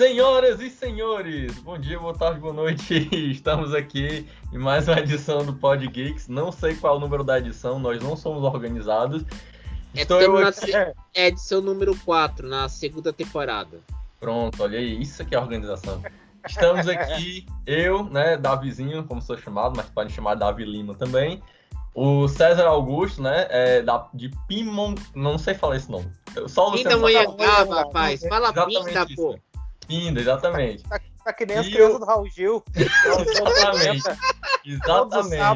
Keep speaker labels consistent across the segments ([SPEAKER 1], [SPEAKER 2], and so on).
[SPEAKER 1] Senhoras e senhores, bom dia, boa tarde, boa noite. Estamos aqui em mais uma edição do Pod Geeks. Não sei qual é o número da edição, nós não somos organizados.
[SPEAKER 2] É, Estou eu aqui... é edição número 4, na segunda temporada.
[SPEAKER 1] Pronto, olha aí, isso aqui é organização. Estamos aqui, eu, né, Davizinho, como sou chamado, mas podem chamar Davi Lima também. O César Augusto, né, é da, de Pimon, não sei falar esse nome.
[SPEAKER 2] Só o Luciano Pinda rapaz. Fala Pinda, pô.
[SPEAKER 1] Pinda, exatamente.
[SPEAKER 3] Tá, tá que nem as crianças do Raul Gil.
[SPEAKER 1] Exatamente. Exatamente.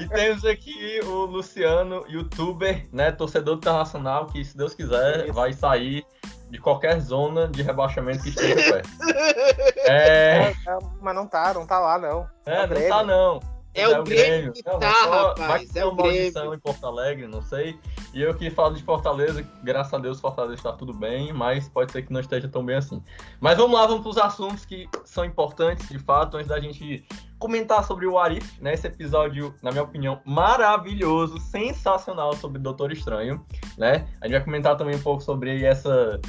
[SPEAKER 1] e temos aqui o Luciano, youtuber, né, torcedor internacional, que se Deus quiser Isso. vai sair de qualquer zona de rebaixamento que esteja perto.
[SPEAKER 3] É... É, mas não tá, não tá lá não.
[SPEAKER 1] É, não tá não.
[SPEAKER 2] É, o Grêmio que tá, rapaz.
[SPEAKER 1] É uma maldição em Porto Alegre, não sei. E eu que falo de Fortaleza, graças a Deus Fortaleza está tudo bem, mas pode ser que não esteja tão bem assim. Mas vamos lá, vamos para os assuntos que são importantes, de fato, antes da gente comentar sobre o Arif, né? Esse episódio, na minha opinião, maravilhoso, sensacional sobre o Doutor Estranho, né? A gente vai comentar também um pouco sobre essa...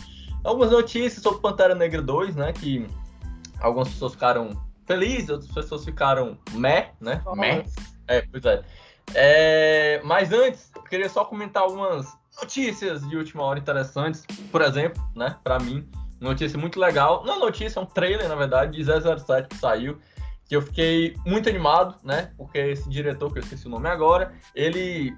[SPEAKER 1] Algumas notícias sobre Pantera Negra 2, né? Que algumas pessoas ficaram feliz, outras pessoas ficaram meh, né? Oh. Meh. É, pois é. é. Mas antes, eu queria só comentar algumas notícias de última hora interessantes. Por exemplo, né, pra mim, notícia muito legal. Não notícia, é um trailer, na verdade, de 007 que saiu. Que eu fiquei muito animado, né? Porque esse diretor, que eu esqueci o nome agora, ele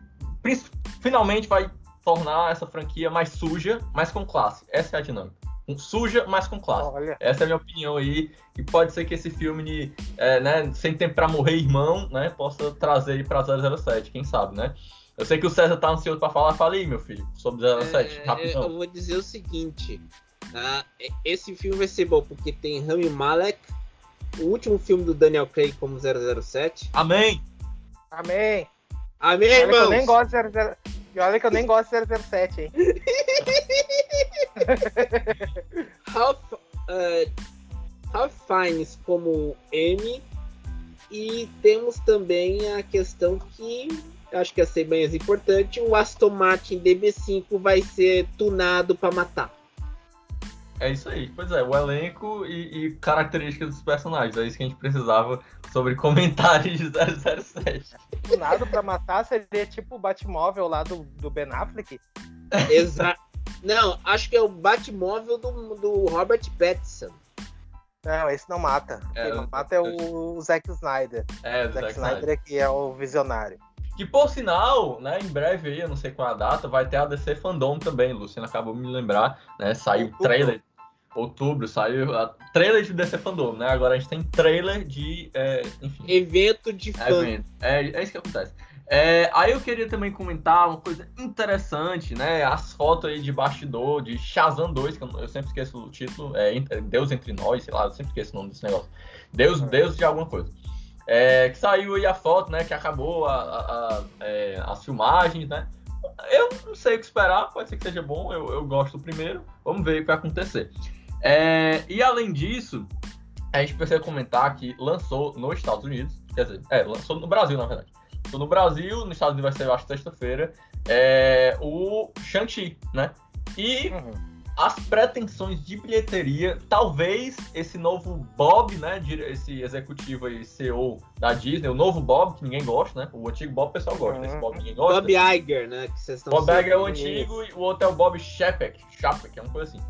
[SPEAKER 1] finalmente vai tornar essa franquia mais suja, mas com classe. Essa é a dinâmica suja, mas com classe. Olha. Essa é a minha opinião aí. E pode ser que esse filme, é, né, Sem Tempo pra Morrer Irmão, né, possa trazer aí pra 007, quem sabe, né? Eu sei que o César tá ansioso pra falar. Fala aí, meu filho, sobre 007, é, rapidão.
[SPEAKER 2] Eu vou dizer o seguinte. Uh, esse filme vai ser bom porque tem Rami Malek, o último filme do Daniel Craig como 007.
[SPEAKER 1] Amém!
[SPEAKER 3] Amém!
[SPEAKER 2] Amém, irmão!
[SPEAKER 3] Eu nem gosto de 007. E olha que eu nem gosto de 007, hein?
[SPEAKER 2] Ralph, uh, Ralph Fiennes como M e temos também a questão que acho que é ser bem importante, o Aston Martin DB5 vai ser tunado para matar.
[SPEAKER 1] É isso aí, pois é, o elenco e, e, características dos personagens, é isso que a gente precisava sobre comentários de 007.
[SPEAKER 3] Tunado para matar seria tipo o Batmóvel lá do, do Ben Affleck?
[SPEAKER 2] Exato. Não, acho que é o Batmóvel do, do Robert Pattinson.
[SPEAKER 3] Não, esse não mata. É, Quem mata é o, o Zack Snyder. É, o Zack, Zack Snyder é que é o visionário.
[SPEAKER 1] Que por sinal, né, em breve aí, eu não sei qual é a data, vai ter a DC Fandom também, Luciano acabou de me lembrar, né? Saiu o trailer. Outubro saiu a trailer de DC Fandom, né? Agora a gente tem trailer de. É, enfim,
[SPEAKER 2] evento de fã. Evento.
[SPEAKER 1] É, é isso que acontece. É, aí eu queria também comentar uma coisa interessante, né? As fotos aí de bastidor de Shazam 2, que eu, eu sempre esqueço o título, é, Deus Entre Nós, sei lá, eu sempre esqueço o nome desse negócio. Deus, uhum. Deus de alguma coisa. É, que saiu aí a foto, né? Que acabou a, a, a, é, as filmagens, né? Eu não sei o que esperar, pode ser que seja bom, eu, eu gosto do primeiro, vamos ver o que vai acontecer. É, e além disso, a gente precisa comentar que lançou nos Estados Unidos, quer dizer, é, lançou no Brasil, na verdade no Brasil, nos Estados Unidos vai ser, eu acho, sexta-feira, é o Shang-Chi, né? E uhum. as pretensões de bilheteria, talvez esse novo Bob, né? Esse executivo aí, CEO da Disney, o novo Bob, que ninguém gosta, né? O antigo Bob o pessoal gosta, uhum. esse Bob ninguém gosta.
[SPEAKER 2] Bob Iger, né?
[SPEAKER 1] Que Bob Iger é o antigo e o outro é o Bob Chapek, Chapek, é uma coisa assim.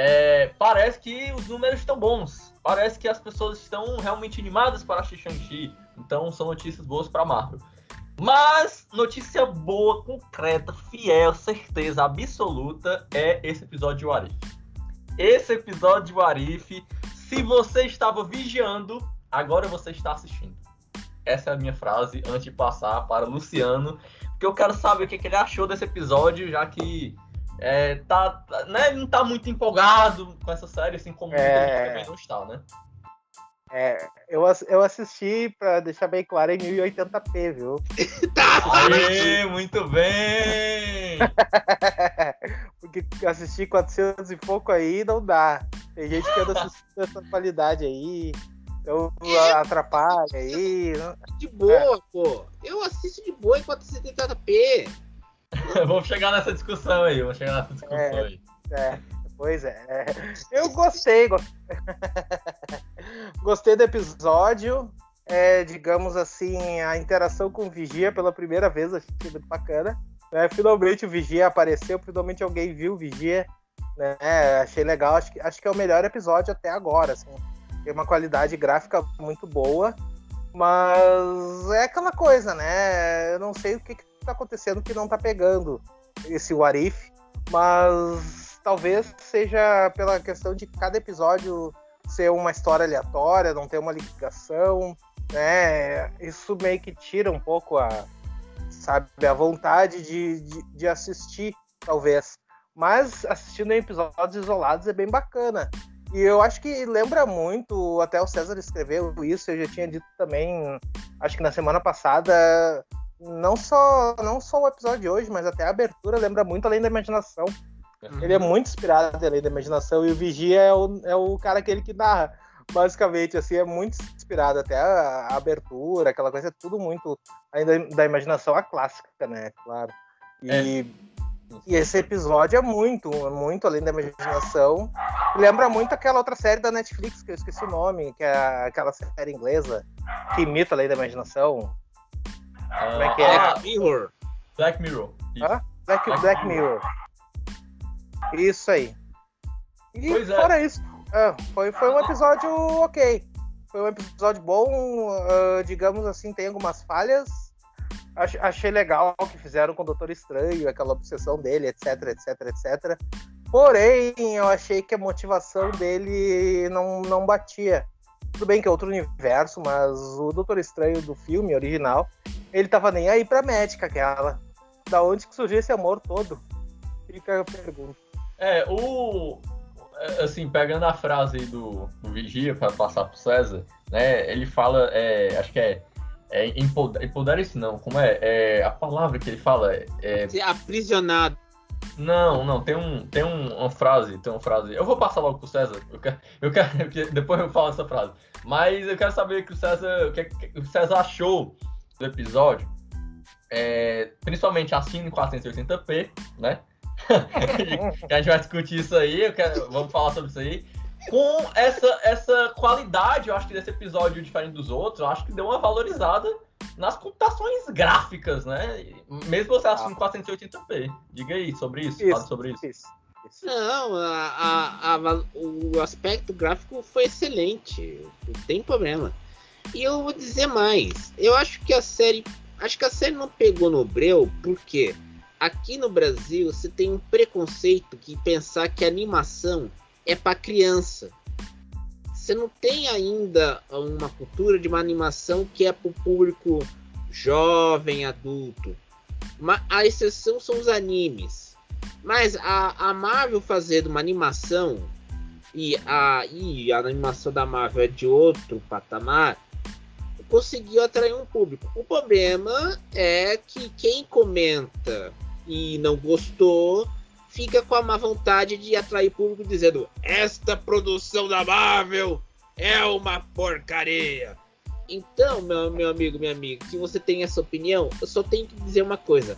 [SPEAKER 1] É, parece que os números estão bons. Parece que as pessoas estão realmente animadas para assistir Shang-Chi. Então são notícias boas para Marvel. Mas notícia boa, concreta, fiel, certeza absoluta é esse episódio de Warif. Esse episódio de Warif, se você estava vigiando, agora você está assistindo. Essa é a minha frase antes de passar para o Luciano, porque eu quero saber o que, ele achou desse episódio, já que é, tá, né, não está muito empolgado com essa série, assim como é... também não está, né?
[SPEAKER 3] É, eu, eu assisti, pra deixar bem claro, em 1080p, viu?
[SPEAKER 1] tá! Aê, muito bem!
[SPEAKER 3] Porque assistir 400 e pouco aí não dá. Tem gente que anda assistindo essa qualidade aí, então atrapalha aí.
[SPEAKER 2] De boa, é. pô! Eu assisto de boa em 480p!
[SPEAKER 1] vamos chegar nessa discussão aí, vamos chegar nessa discussão
[SPEAKER 3] é,
[SPEAKER 1] aí.
[SPEAKER 3] É, Pois é. Eu gostei. Gostei do episódio. É, digamos assim, a interação com o Vigia pela primeira vez, achei muito bacana. É, finalmente o Vigia apareceu, finalmente alguém viu o Vigia. Né? Achei legal, acho que, acho que é o melhor episódio até agora. Assim. Tem uma qualidade gráfica muito boa, mas é aquela coisa, né? Eu não sei o que, que tá acontecendo que não tá pegando esse Warif, mas talvez seja pela questão de cada episódio ser uma história aleatória, não ter uma ligação, né? Isso meio que tira um pouco a, sabe, a vontade de, de, de assistir, talvez. Mas assistindo em episódios isolados é bem bacana. E eu acho que lembra muito, até o César escreveu isso, eu já tinha dito também, acho que na semana passada, não só, não só o episódio de hoje, mas até a abertura lembra muito Além da Imaginação. Uhum. Ele é muito inspirado em Além da Imaginação e o Vigia é o, é o cara aquele que narra. Basicamente, assim, é muito inspirado. Até a, a abertura, aquela coisa, é tudo muito ainda da imaginação, a clássica, né? Claro. E, é. e esse episódio é muito, muito além da imaginação. Lembra muito aquela outra série da Netflix, que eu esqueci o nome, que é aquela série inglesa que imita além da imaginação.
[SPEAKER 1] Como é que é? Black Mirror. Black Mirror.
[SPEAKER 3] Ah? Black, Black, Black Mirror. Isso aí. E pois é. fora é. isso, foi, foi um episódio ok. Foi um episódio bom, uh, digamos assim, tem algumas falhas. Ach, achei legal o que fizeram com o Doutor Estranho, aquela obsessão dele, etc, etc, etc. Porém, eu achei que a motivação dele não, não batia. Tudo bem que é outro universo, mas o Doutor Estranho do filme original, ele tava nem aí pra médica aquela. Da onde que surgiu esse amor todo? Fica a pergunta.
[SPEAKER 1] É, o. É, assim, pegando a frase do, do Vigia para passar pro César, né? Ele fala, é, acho que é. É empoderar isso não, como é? é? A palavra que ele fala é.
[SPEAKER 2] é... Aprisionado.
[SPEAKER 1] Não, não, tem, um, tem um, uma frase, tem uma frase. Eu vou passar logo pro César, eu quero, eu quero, depois eu falo essa frase. Mas eu quero saber que o César, o que, que o César achou do episódio, é, principalmente assim em 480p, né? a gente vai discutir isso aí, quero, vamos falar sobre isso aí. Com essa, essa qualidade, eu acho que desse episódio, diferente dos outros, eu acho que deu uma valorizada nas computações gráficas, né? Mesmo você assistindo ah. 480p. Diga aí sobre isso, isso fala sobre isso. isso.
[SPEAKER 2] Não, a, a, a, o aspecto gráfico foi excelente, não tem problema. E eu vou dizer mais, eu acho que a série, acho que a série não pegou no breu, porque aqui no Brasil você tem um preconceito que pensar que animação é para criança. Você não tem ainda uma cultura de uma animação que é para o público jovem, adulto. A exceção são os animes. Mas a, a Marvel fazendo uma animação e a, e a animação da Marvel é de outro patamar, conseguiu atrair um público. O problema é que quem comenta e não gostou, fica com a má vontade de atrair público dizendo: Esta produção da Marvel é uma porcaria. Então, meu, meu amigo, minha amiga, se você tem essa opinião, eu só tenho que dizer uma coisa: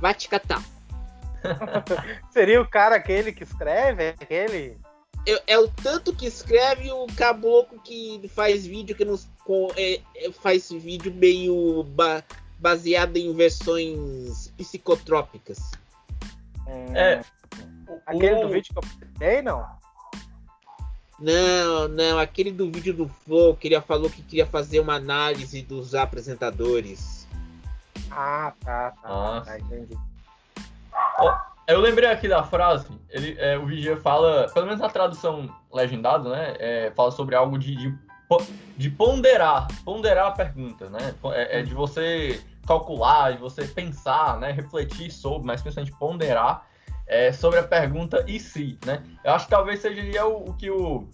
[SPEAKER 2] vai te catar.
[SPEAKER 3] Seria o cara aquele que escreve? Aquele?
[SPEAKER 2] É, é, o tanto que escreve o caboclo que faz vídeo que nos é, é, faz vídeo meio ba, baseado em versões psicotrópicas.
[SPEAKER 3] É. Aquele o... do vídeo que eu tem, não?
[SPEAKER 2] Não, não, aquele do vídeo do Flow, que ele falou que queria fazer uma análise dos apresentadores.
[SPEAKER 3] Ah, tá, tá, ah. tá entendi.
[SPEAKER 1] eu lembrei aqui da frase, ele, é, o Vigia fala, pelo menos na tradução legendada, né? É, fala sobre algo de, de, de, ponderar, ponderar a pergunta, né? É, é de você calcular, de você pensar, né, refletir sobre, mas principalmente ponderar é, sobre a pergunta e se, né? Eu acho que talvez seja o, o que o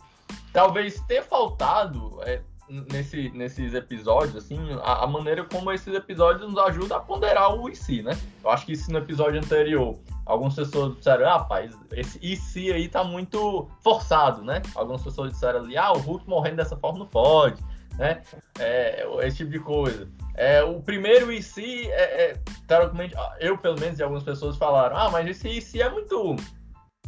[SPEAKER 1] talvez ter faltado é, nesse, nesses episódios, assim, a, a, maneira como esses episódios nos ajudam a ponderar o e se, né? Eu acho que se no episódio anterior algumas pessoas disseram, ah, rapaz, esse e se aí tá muito forçado, né? Algumas pessoas disseram ali, ah, o Hulk morrendo dessa forma não pode, né? É, esse tipo de coisa. É, o primeiro se, é, é, teoricamente, eu pelo menos e algumas pessoas falaram, ah, mas esse se é muito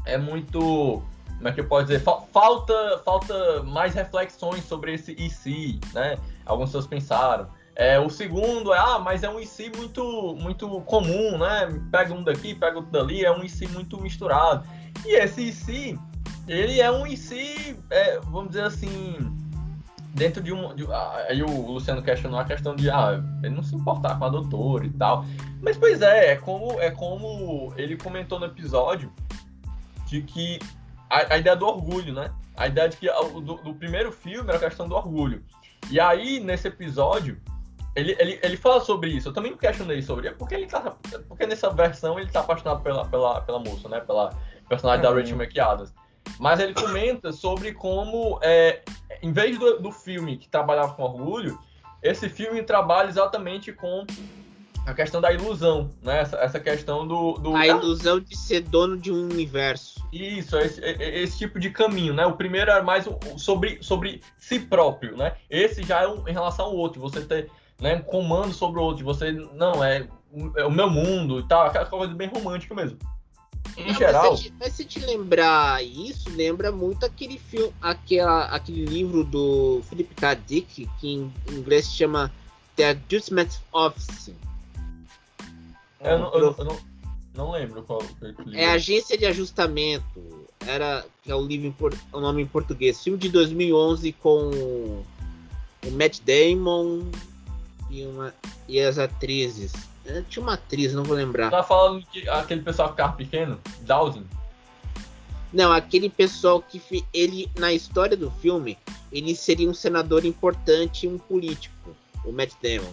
[SPEAKER 1] é muito. Como é que eu posso dizer? Falta, falta mais reflexões sobre esse se, né? Algumas pessoas pensaram. É, o segundo é, ah, mas é um IC muito, muito comum, né? Pega um daqui, pega outro dali, é um IC muito misturado. E esse IC, ele é um IC, é, vamos dizer assim, dentro de um. De, ah, aí o Luciano questionou a questão de ah, ele não se importar com a doutora e tal. Mas pois é, é como, é como ele comentou no episódio de que a, a ideia do orgulho, né? A ideia de que do, do primeiro filme era a questão do orgulho. E aí, nesse episódio, ele, ele, ele fala sobre isso. Eu também me questionei sobre isso. Porque, ele tá, porque nessa versão ele tá apaixonado pela, pela, pela moça, né? Pela personagem uhum. da Rachel McAdams. Mas ele comenta sobre como, é, em vez do, do filme que trabalhava com orgulho, esse filme trabalha exatamente com a questão da ilusão, né? Essa, essa questão do, do,
[SPEAKER 2] A ilusão de ser dono de um universo.
[SPEAKER 1] Isso, esse, esse tipo de caminho, né? O primeiro era mais sobre, sobre si próprio, né? Esse já é um, em relação ao outro. Você ter né, comando sobre o outro. Você, não, é, é o meu mundo e tal, aquela coisa bem romântica mesmo. Em geral.
[SPEAKER 2] Mas se, mas se, te lembrar isso, lembra muito aquele filme, aquela, aquele livro do Philip K. Dick, que em inglês se chama The Adjustment Office.
[SPEAKER 1] Eu, não, eu, eu não, não, lembro qual livro.
[SPEAKER 2] É Agência de Ajustamento. Era que é o livro o nome em português. Filme de 2011 com o Matt Damon, e, uma, e as atrizes. É, tinha uma atriz, não vou lembrar.
[SPEAKER 1] Tá falando que aquele pessoal que carro pequeno? Dowsing?
[SPEAKER 2] Não, aquele pessoal que ele na história do filme, ele seria um senador importante e um político, o Matt Damon.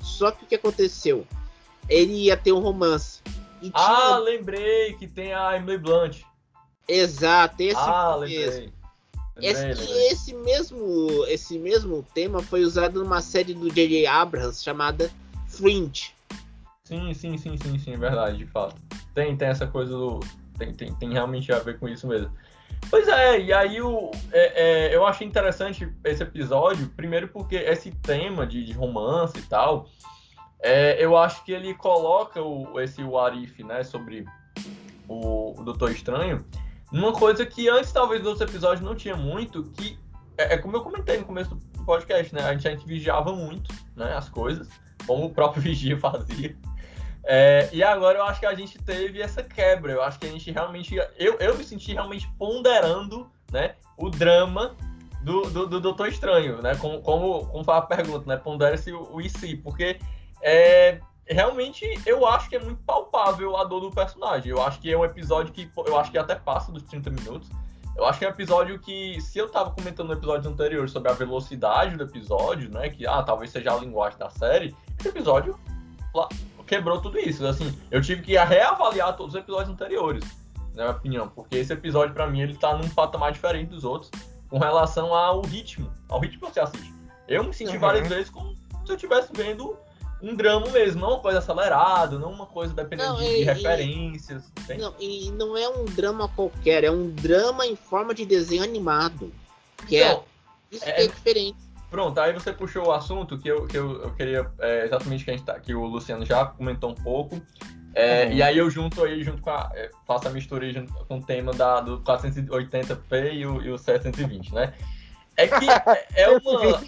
[SPEAKER 2] Só que o que aconteceu? Ele ia ter um romance.
[SPEAKER 1] ah, lembrei que tem a Emily Blunt.
[SPEAKER 2] Exato, esse ah. Lembrei. Esse, esse, mesmo, esse mesmo tema foi usado numa série do J.J. Abrams chamada Fringe.
[SPEAKER 1] Sim, sim, sim, sim, sim, verdade, de fato. Tem, tem essa coisa do. Tem, tem, tem realmente a ver com isso mesmo. Pois é, e aí o, é, é, eu achei interessante esse episódio, primeiro porque esse tema de, de romance e tal, é, eu acho que ele coloca o, esse Warif, né, sobre o, o Doutor Estranho, uma coisa que antes, talvez, dos outros episódios não tinha muito, que é, é, como eu comentei no começo do podcast, né? A gente, a gente vigiava muito, né? As coisas, como o próprio Vigia fazia. É, e agora eu acho que a gente teve essa quebra. Eu acho que a gente realmente. Eu, eu me senti realmente ponderando né, o drama do, do, do Doutor Estranho, né? Como, como, como foi a pergunta, né? Pondera-se o, o IC, porque é, realmente eu acho que é muito palpável a dor do personagem. Eu acho que é um episódio que eu acho que até passa dos 30 minutos. Eu acho que é um episódio que, se eu tava comentando no episódio anterior sobre a velocidade do episódio, né? Que ah, talvez seja a linguagem da série, esse episódio quebrou tudo isso. Assim, eu tive que reavaliar todos os episódios anteriores, na minha opinião, porque esse episódio, para mim, ele tá num patamar diferente dos outros com relação ao ritmo, ao ritmo que você assiste. Eu me senti uhum. várias vezes como se eu estivesse vendo um drama mesmo, não uma coisa acelerada, não uma coisa dependendo não, de, e, de, referências.
[SPEAKER 2] E, não, e não é um drama qualquer, é um drama em forma de desenho animado. Que é então, é. Isso é, é diferente.
[SPEAKER 1] Pronto, aí você puxou o assunto que eu, que eu, eu queria é, exatamente que, a gente tá, que o Luciano já comentou um pouco. É, uhum. E aí eu junto aí, junto com a. É, faço a mistura junto com o tema da, do 480p e o, e o 720, né? É que é uma.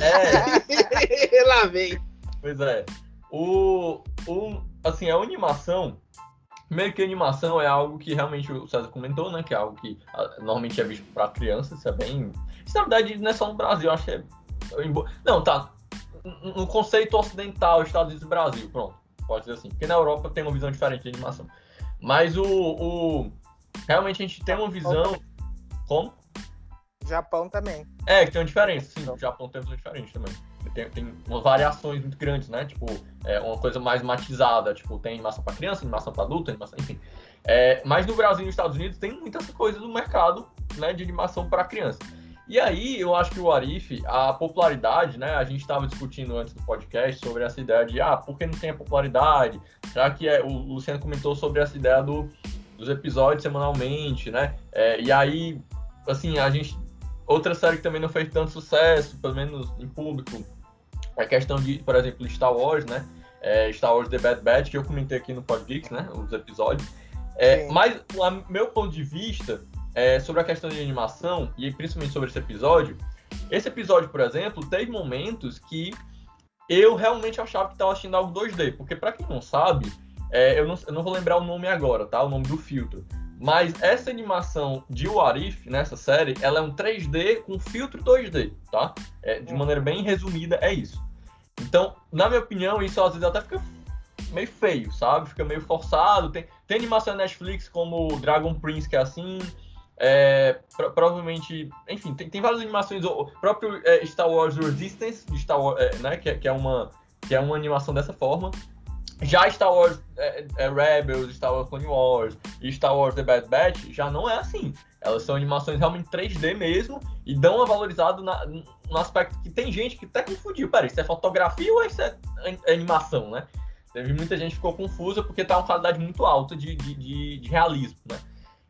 [SPEAKER 2] é. Lá vem.
[SPEAKER 1] Pois é. O, o, assim, a animação, meio que animação é algo que realmente o César comentou, né? Que é algo que normalmente é visto para crianças, isso é bem. Isso na verdade não é só no Brasil, acho que é. Não, tá. No conceito ocidental, Estados Unidos e Brasil, pronto. Pode ser assim. Porque na Europa tem uma visão diferente de animação. Mas o. o realmente a gente tem uma visão. Como?
[SPEAKER 3] Japão também.
[SPEAKER 1] É, que tem uma diferença, sim. O Japão tem uma visão diferente também tem, tem umas variações muito grandes, né? Tipo, é uma coisa mais matizada, tipo, tem animação para criança, animação para adulto, animação, enfim. É, mas no Brasil e nos Estados Unidos tem muitas coisas no mercado, né, de animação para criança. E aí, eu acho que o Arif, a popularidade, né? A gente estava discutindo antes do podcast sobre essa ideia de, ah, por que não tem a popularidade? Já que é, o Luciano comentou sobre essa ideia do, dos episódios semanalmente, né? É, e aí, assim, a gente. Outra série que também não fez tanto sucesso, pelo menos em público, a questão de, por exemplo, Star Wars, né? É, Star Wars The Bad Batch, que eu comentei aqui no Podgeeks, né? Os episódios. É, mas, o meu ponto de vista é, sobre a questão de animação, e principalmente sobre esse episódio, esse episódio, por exemplo, teve momentos que eu realmente achava que estava assistindo algo 2D, porque para quem não sabe, é, eu, não, eu, não, vou lembrar o nome agora, tá? O nome do filtro. Mas essa animação de Warif, nessa série, ela é um 3D com filtro 2D, tá? É, de maneira bem resumida, é isso. Então, na minha opinião, isso às vezes até fica meio feio, sabe? Fica meio forçado. Tem, tem animação na Netflix como Dragon Prince, que é assim. É, pro, provavelmente, enfim, tem, tem várias animações. O próprio é, Star Wars Resistance, Star Wars, é, né, que, é, que, é uma, que é uma animação dessa forma. Já Star Wars é, é, Rebels, Star Wars Clone Wars e Star Wars The Bad Batch já não é assim. Elas são animações realmente 3D mesmo e dão uma valorizada na, no aspecto que tem gente que até confundiu. Peraí, isso é fotografia ou isso é animação, né? Teve muita gente que ficou confusa porque tá uma qualidade muito alta de, de, de, de realismo, né?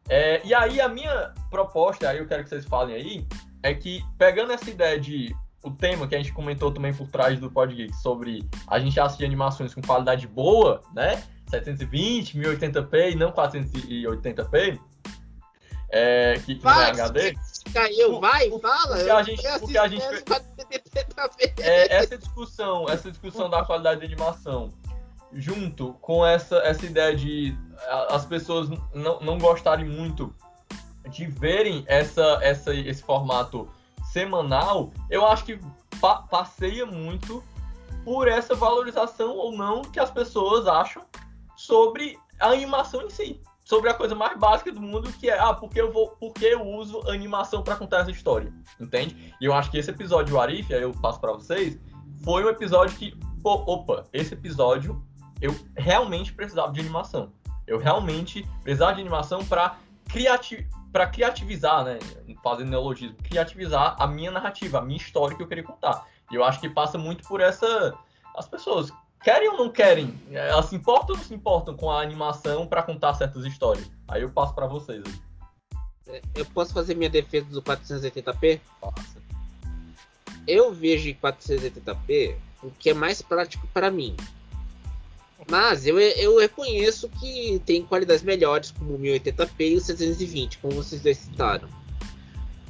[SPEAKER 1] É, e aí a minha proposta, aí eu quero que vocês falem aí, é que pegando essa ideia de o tema que a gente comentou também por trás do Podgeek sobre a gente assistir animações com qualidade boa, né? 720, 1080p e não 480p, é, que, que vai, não é HD.
[SPEAKER 2] Caiu, vai, fala.
[SPEAKER 1] Porque a gente, porque a gente é, essa discussão, essa discussão da qualidade de animação junto com essa, essa ideia de as pessoas não, não gostarem muito de verem essa, essa, esse formato semanal, eu acho que pa passeia muito por essa valorização ou não que as pessoas acham sobre a animação em si. Sobre a coisa mais básica do mundo, que é, ah, porque eu vou, porque eu uso animação para contar essa história, entende? E eu acho que esse episódio do Arif, aí eu passo para vocês, foi um episódio que, pô, opa, esse episódio eu realmente precisava de animação. Eu realmente precisava de animação para criati para criativizar, né, fazendo neologismo, criativizar a minha narrativa, a minha história que eu queria contar. E eu acho que passa muito por essa as pessoas querem ou não querem, elas se importam ou não se importam com a animação para contar certas histórias. Aí eu passo para vocês.
[SPEAKER 2] Aí. Eu posso fazer minha defesa do 480p? Posso. Eu vejo em 480p o que é mais prático para mim. Mas eu, eu reconheço que tem qualidades melhores, como o 1080p e o 720, como vocês dois citaram.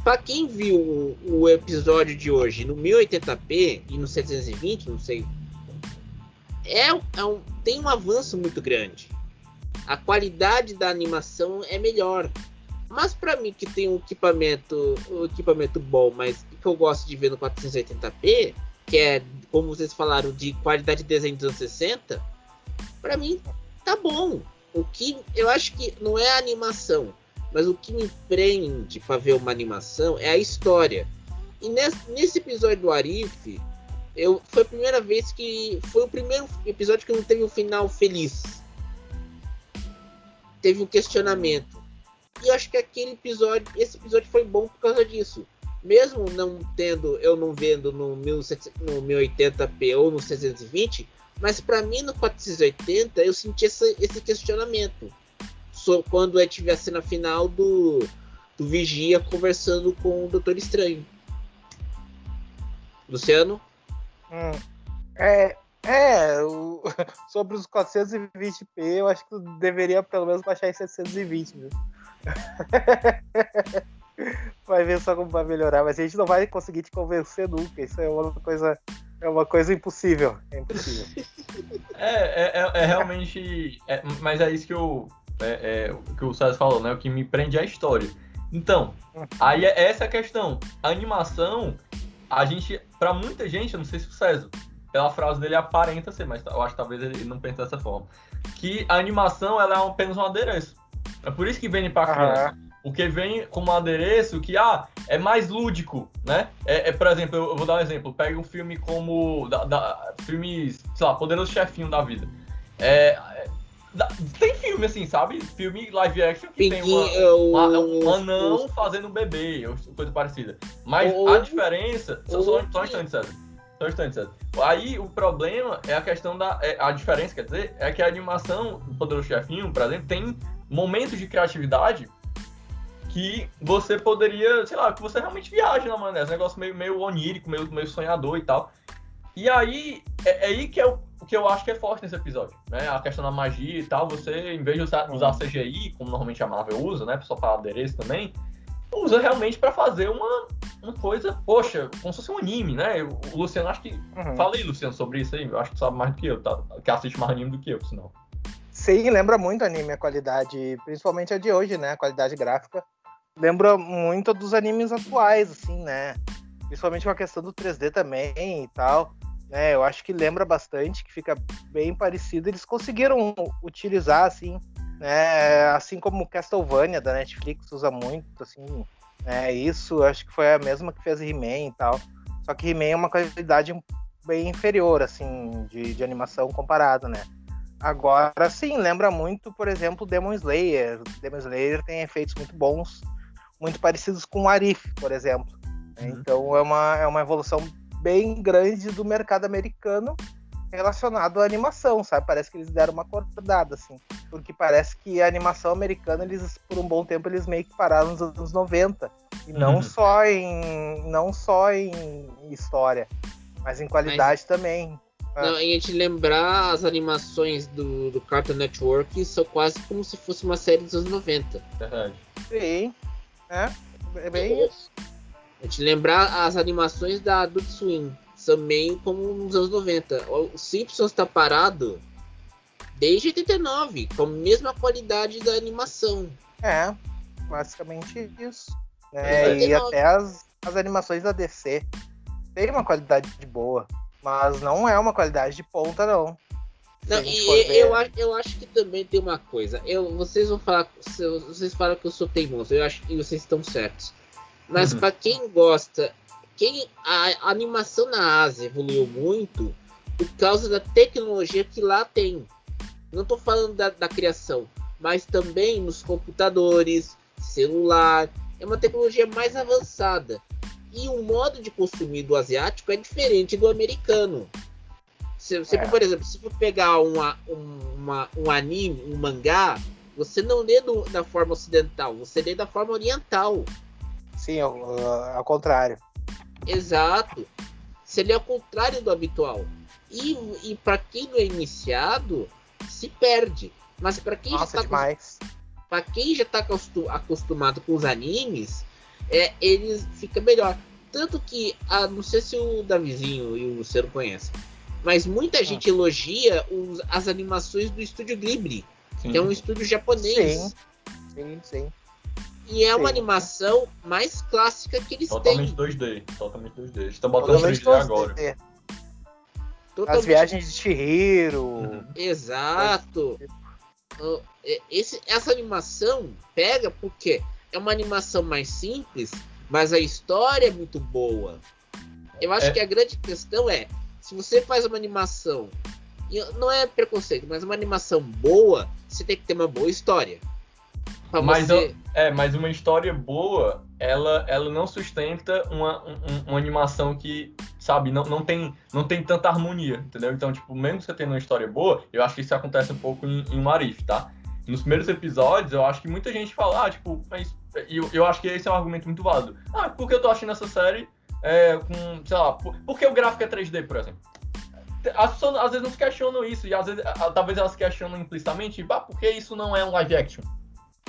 [SPEAKER 2] Para quem viu o, o, episódio de hoje no 1080p e no 720, não sei, é, é um, tem um avanço muito grande. A qualidade da animação é melhor. Mas para mim que tem um equipamento, um equipamento bom, mas que eu gosto de ver no 480p, que é, como vocês falaram, de qualidade de desenho dos anos 60, para mim tá bom. O que eu acho que não é a animação, mas o que me prende para ver uma animação é a história. E nesse, nesse episódio do Arif, eu foi a primeira vez que foi o primeiro episódio que não teve um final feliz. Teve um questionamento. E eu acho que aquele episódio, esse episódio foi bom por causa disso. Mesmo não tendo, eu não vendo no, 1080p ou no 620, mas para mim no 480 eu senti esse, esse questionamento. So, quando eu tive a cena final do, do Vigia conversando com o Doutor Estranho. Luciano?
[SPEAKER 3] Hum, é, é o, sobre os 420p, eu acho que deveria pelo menos baixar em 720, viu? vai ver só como vai melhorar, mas a gente não vai conseguir te convencer nunca. Isso é uma coisa é uma coisa impossível. É impossível.
[SPEAKER 1] é, é, é, é, realmente. É, mas é isso que o, é, é, que o César falou, né? O que me prende é a história. Então, aí é essa a questão. A animação, a gente. Pra muita gente, eu não sei se o César, pela frase dele aparenta ser, mas eu acho que talvez ele não pense dessa forma. Que a animação ela é apenas um adereço. É por isso que vem pra criança. O que vem como adereço que, ah, é mais lúdico, né? É, é por exemplo, eu, eu, vou dar um exemplo. Pega um filme como. Da, da, filmes, sei lá, Poderoso Chefinho da vida. É, tem filme assim, sabe? Filme live action que tem uma, uma, um anão fazendo um bebê, ou coisa parecida. Mas a diferença. Só, só, só um instante, César. Só um instante, César. Aí o problema é a questão da. É, a diferença, quer dizer, é que a animação do Poderoso Chefinho, por exemplo, tem momentos de criatividade que você poderia, sei lá, que você realmente viaja na maionese, negócio meio, meio onírico, meio, meio sonhador e tal. E aí, é, é aí que eu, o que eu acho que é forte nesse episódio, né? A questão da magia e tal, você, em vez de usar, usar CGI, como normalmente a Marvel usa, né? Só para adereço também, usa realmente para fazer uma, uma coisa, poxa, como se fosse um anime, né? O Luciano, acho que. Uhum. Falei, Luciano, sobre isso aí. Eu acho que sabe mais do que eu, tá? Que assiste mais anime do que eu, sinal.
[SPEAKER 3] Sim, lembra muito anime a qualidade, principalmente a de hoje, né? A qualidade gráfica. Lembra muito dos animes atuais, assim, né? Principalmente com a questão do 3D também e tal. Né? Eu acho que lembra bastante, que fica bem parecido. Eles conseguiram utilizar, assim, né? Assim como Castlevania da Netflix usa muito, assim, né? Isso acho que foi a mesma que fez He-Man e tal. Só que He-Man é uma qualidade bem inferior, assim, de, de animação comparado, né? Agora, sim, lembra muito, por exemplo, Demon Slayer. Demon Slayer tem efeitos muito bons, muito parecidos com o Arif, por exemplo. Uhum. Então é uma, é uma evolução bem grande do mercado americano relacionado à animação, sabe? Parece que eles deram uma acordada, assim. Porque parece que a animação americana, eles, por um bom tempo, eles meio que pararam nos anos 90. E não uhum. só em. não só em história, mas em qualidade mas, também.
[SPEAKER 2] Ah. Não, e a gente lembrar as animações do, do Cartoon Network são quase como se fosse uma série dos anos 90.
[SPEAKER 1] Verdade.
[SPEAKER 3] Sim. É, é bem isso.
[SPEAKER 2] A gente lembrar as animações da Adult Swim também como nos anos 90. O Simpsons está parado desde 89, com a mesma qualidade da animação.
[SPEAKER 3] É, basicamente isso. É, e até as, as animações da DC tem uma qualidade boa, mas não é uma qualidade de ponta, não.
[SPEAKER 2] Não, e eu, eu acho que também tem uma coisa. Eu, vocês vão falar. Vocês falam que eu sou teimoso, eu acho que vocês estão certos. Mas uhum. para quem gosta quem a, animação na Ásia evoluiu muito por causa da tecnologia que lá tem. Não estou falando da, da, criação, mas também nos computadores, celular. É uma tecnologia mais avançada. E o modo de consumir do asiático é diferente do americano. Se, é. por exemplo, se for pegar uma, uma, um anime, um mangá, você não lê do, da forma ocidental, você lê da forma oriental.
[SPEAKER 3] Sim, ao, ao contrário.
[SPEAKER 2] Exato. Seria ao contrário do habitual. E, e para quem não é iniciado, se perde. Mas para quem,
[SPEAKER 3] Nossa, já
[SPEAKER 2] tá quem já está acostumado com os animes, é, eles fica melhor. Tanto que, ah, não sei se o Davizinho e o Luciano conhecem, mas muita gente ah. elogia os, as animações do estúdio Ghibli, sim. que é um estúdio japonês.
[SPEAKER 3] Sim, sim, sim.
[SPEAKER 2] E é uma animação mais clássica que eles
[SPEAKER 1] Totalmente
[SPEAKER 2] têm.
[SPEAKER 1] 2D. Totalmente 2D. Eles estão botando 3D, 3D agora.
[SPEAKER 3] Totalmente... As viagens de Chihiro.
[SPEAKER 2] Uhum. Exato. Esse, essa animação pega porque é uma animação mais simples, mas a história é muito boa. Eu acho é... que a grande questão é, se você faz uma animação, não é preconceito, mas uma animação boa, você tem que ter uma boa história.
[SPEAKER 1] Mas, você... é, mas uma história boa, ela, ela não sustenta uma, um, uma animação que, sabe, não, não, tem, não tem tanta harmonia, entendeu? Então, tipo, mesmo você tendo uma história boa, eu acho que isso acontece um pouco em, em Marif, tá? Nos primeiros episódios, eu acho que muita gente fala, ah, tipo, mas. Eu, eu acho que esse é um argumento muito válido. Ah, porque eu tô achando essa série é, com, sei lá, por, porque o gráfico é 3D, por exemplo? As pessoas às vezes não se questionam isso, e às vezes, talvez elas questionam implicitamente, ah, porque isso não é um live action?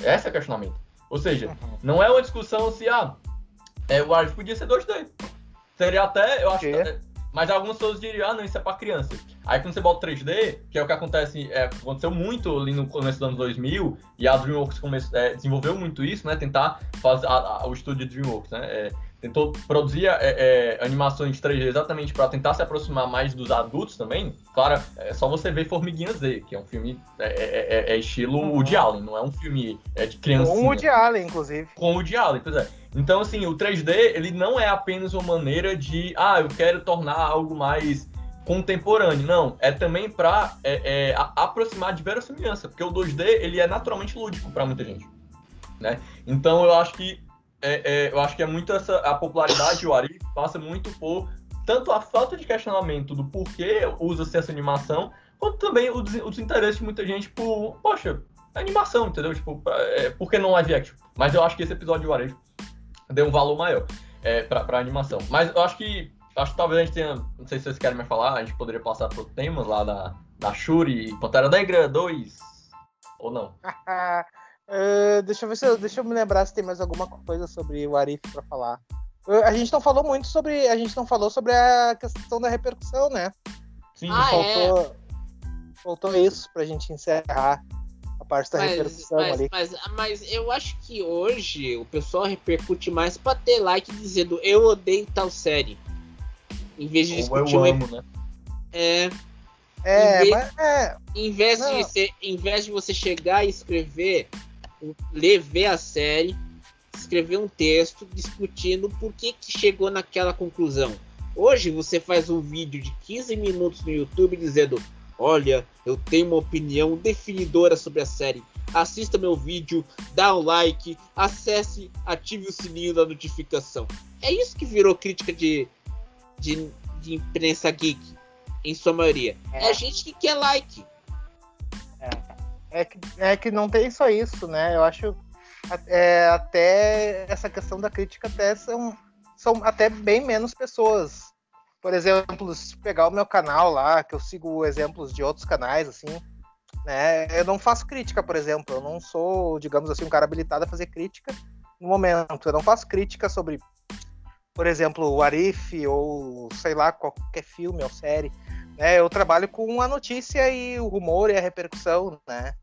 [SPEAKER 1] Esse é o questionamento. Ou seja, uhum. não é uma discussão se ah, é, o Arif podia ser 2D. Seria até, eu acho que, mas algumas pessoas diriam, ah, não, isso é pra criança. Aí quando você bota 3D, que é o que acontece, é, aconteceu muito ali no começo dos anos 2000, e a DreamWorks come, é, desenvolveu muito isso, né, tentar fazer, a, a, o estúdio de DreamWorks, né, é, tentou produzir é, é, animações 3D exatamente para tentar se aproximar mais dos adultos também. Claro, é só você ver Formiguinhas Z, que é um filme é, é, é, é estilo uhum. Woody Allen, não é um filme de criança.
[SPEAKER 3] Com o Woody Allen, inclusive.
[SPEAKER 1] Com o Woody Allen, pois é. Então, assim, o 3D, ele não é apenas uma maneira de, ah, eu quero tornar algo mais contemporâneo. Não, é também para é, é, aproximar de verossimilhança, porque o 2D, ele é naturalmente lúdico para muita gente. Né? Então, eu acho que é, é, eu acho que é muito essa a popularidade do Arif passa muito por tanto a falta de questionamento do porquê usa-se essa animação, quanto também o, des, o desinteresse de muita gente por, poxa, animação, entendeu? Tipo, é, por que não live action? Mas eu acho que esse episódio do Arif deu um valor maior é, pra, pra animação. Mas eu acho que acho que talvez a gente tenha. Não sei se vocês querem me falar, a gente poderia passar para temas lá da, da Shuri Pantera Negra 2. Ou não?
[SPEAKER 3] uh, deixa, eu ver se deixa eu me lembrar se tem mais alguma coisa sobre o Arif para falar. Uh, a gente não falou muito sobre. A gente não falou sobre a questão da repercussão, né?
[SPEAKER 1] Sim,
[SPEAKER 2] Ah,
[SPEAKER 3] faltou,
[SPEAKER 2] é.
[SPEAKER 3] faltou isso pra gente encerrar a parte da
[SPEAKER 2] Mas,
[SPEAKER 3] repercussão
[SPEAKER 2] mas,
[SPEAKER 3] ali.
[SPEAKER 2] mas, mas eu acho que hoje o pessoal repercute mais pra ter like dizendo eu odeio tal série. Em vez de
[SPEAKER 1] Ou
[SPEAKER 2] discutir
[SPEAKER 1] eu
[SPEAKER 2] o
[SPEAKER 1] amo, né?
[SPEAKER 2] é,
[SPEAKER 3] É,
[SPEAKER 2] em vez-
[SPEAKER 3] mas é,
[SPEAKER 2] em vez
[SPEAKER 3] Não.
[SPEAKER 2] de você, em vez de você chegar e escrever, ler ver a série, escrever um texto discutindo por que, que chegou naquela conclusão. Hoje você faz um vídeo de 15 minutos no YouTube dizendo: Olha, eu tenho uma opinião definidora sobre a série. Assista meu vídeo, dá um like, acesse, ative o sininho da notificação. É isso que virou crítica de, de, de imprensa geek, em sua maioria. É,
[SPEAKER 3] É.
[SPEAKER 2] gente que quer like.
[SPEAKER 3] É, que, é que não tem só isso, né? Eu acho é, até essa questão da crítica até são, são até bem menos pessoas. Por exemplo, se pegar o meu canal lá, que eu sigo exemplos de outros canais, assim, né? Eu não faço crítica, por exemplo. Eu não sou, digamos assim, um cara habilitado a fazer crítica no momento. Eu não faço crítica sobre, por exemplo, o Arif ou sei lá, qualquer filme ou série. Né? Eu trabalho com a notícia e o rumor e a repercussão, né?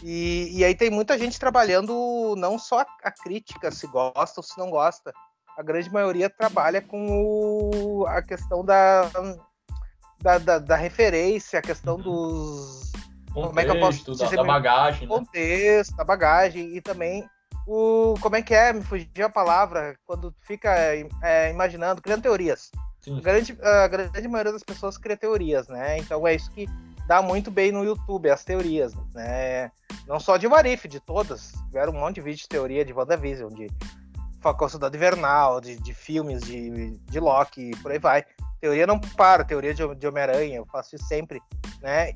[SPEAKER 3] E, e aí tem muita gente trabalhando não só a, a crítica, se gosta ou se não gosta. A grande maioria trabalha com o- a questão da, da, da, da referência, a questão dos Como é que eu posso
[SPEAKER 1] Contexto, da,
[SPEAKER 3] dizer
[SPEAKER 1] da
[SPEAKER 3] meu-
[SPEAKER 1] bagagem, né?
[SPEAKER 3] contexto, da bagagem e também o como é que é, me fugiu a palavra, quando fica é, imaginando, criando teorias.
[SPEAKER 1] Sim.
[SPEAKER 3] A grande, a grande maioria das pessoas cria teorias, né? Então é isso que dá muito bem no YouTube, as teorias, né? Não só de Warif, de todas. Tiveram um monte de vídeo de teoria de WandaVision, de Falcão Soldado Invernal, de, de filmes de, de Loki, por aí vai. Teoria não para, teoria de, de Homem-Aranha, eu faço isso sempre, né?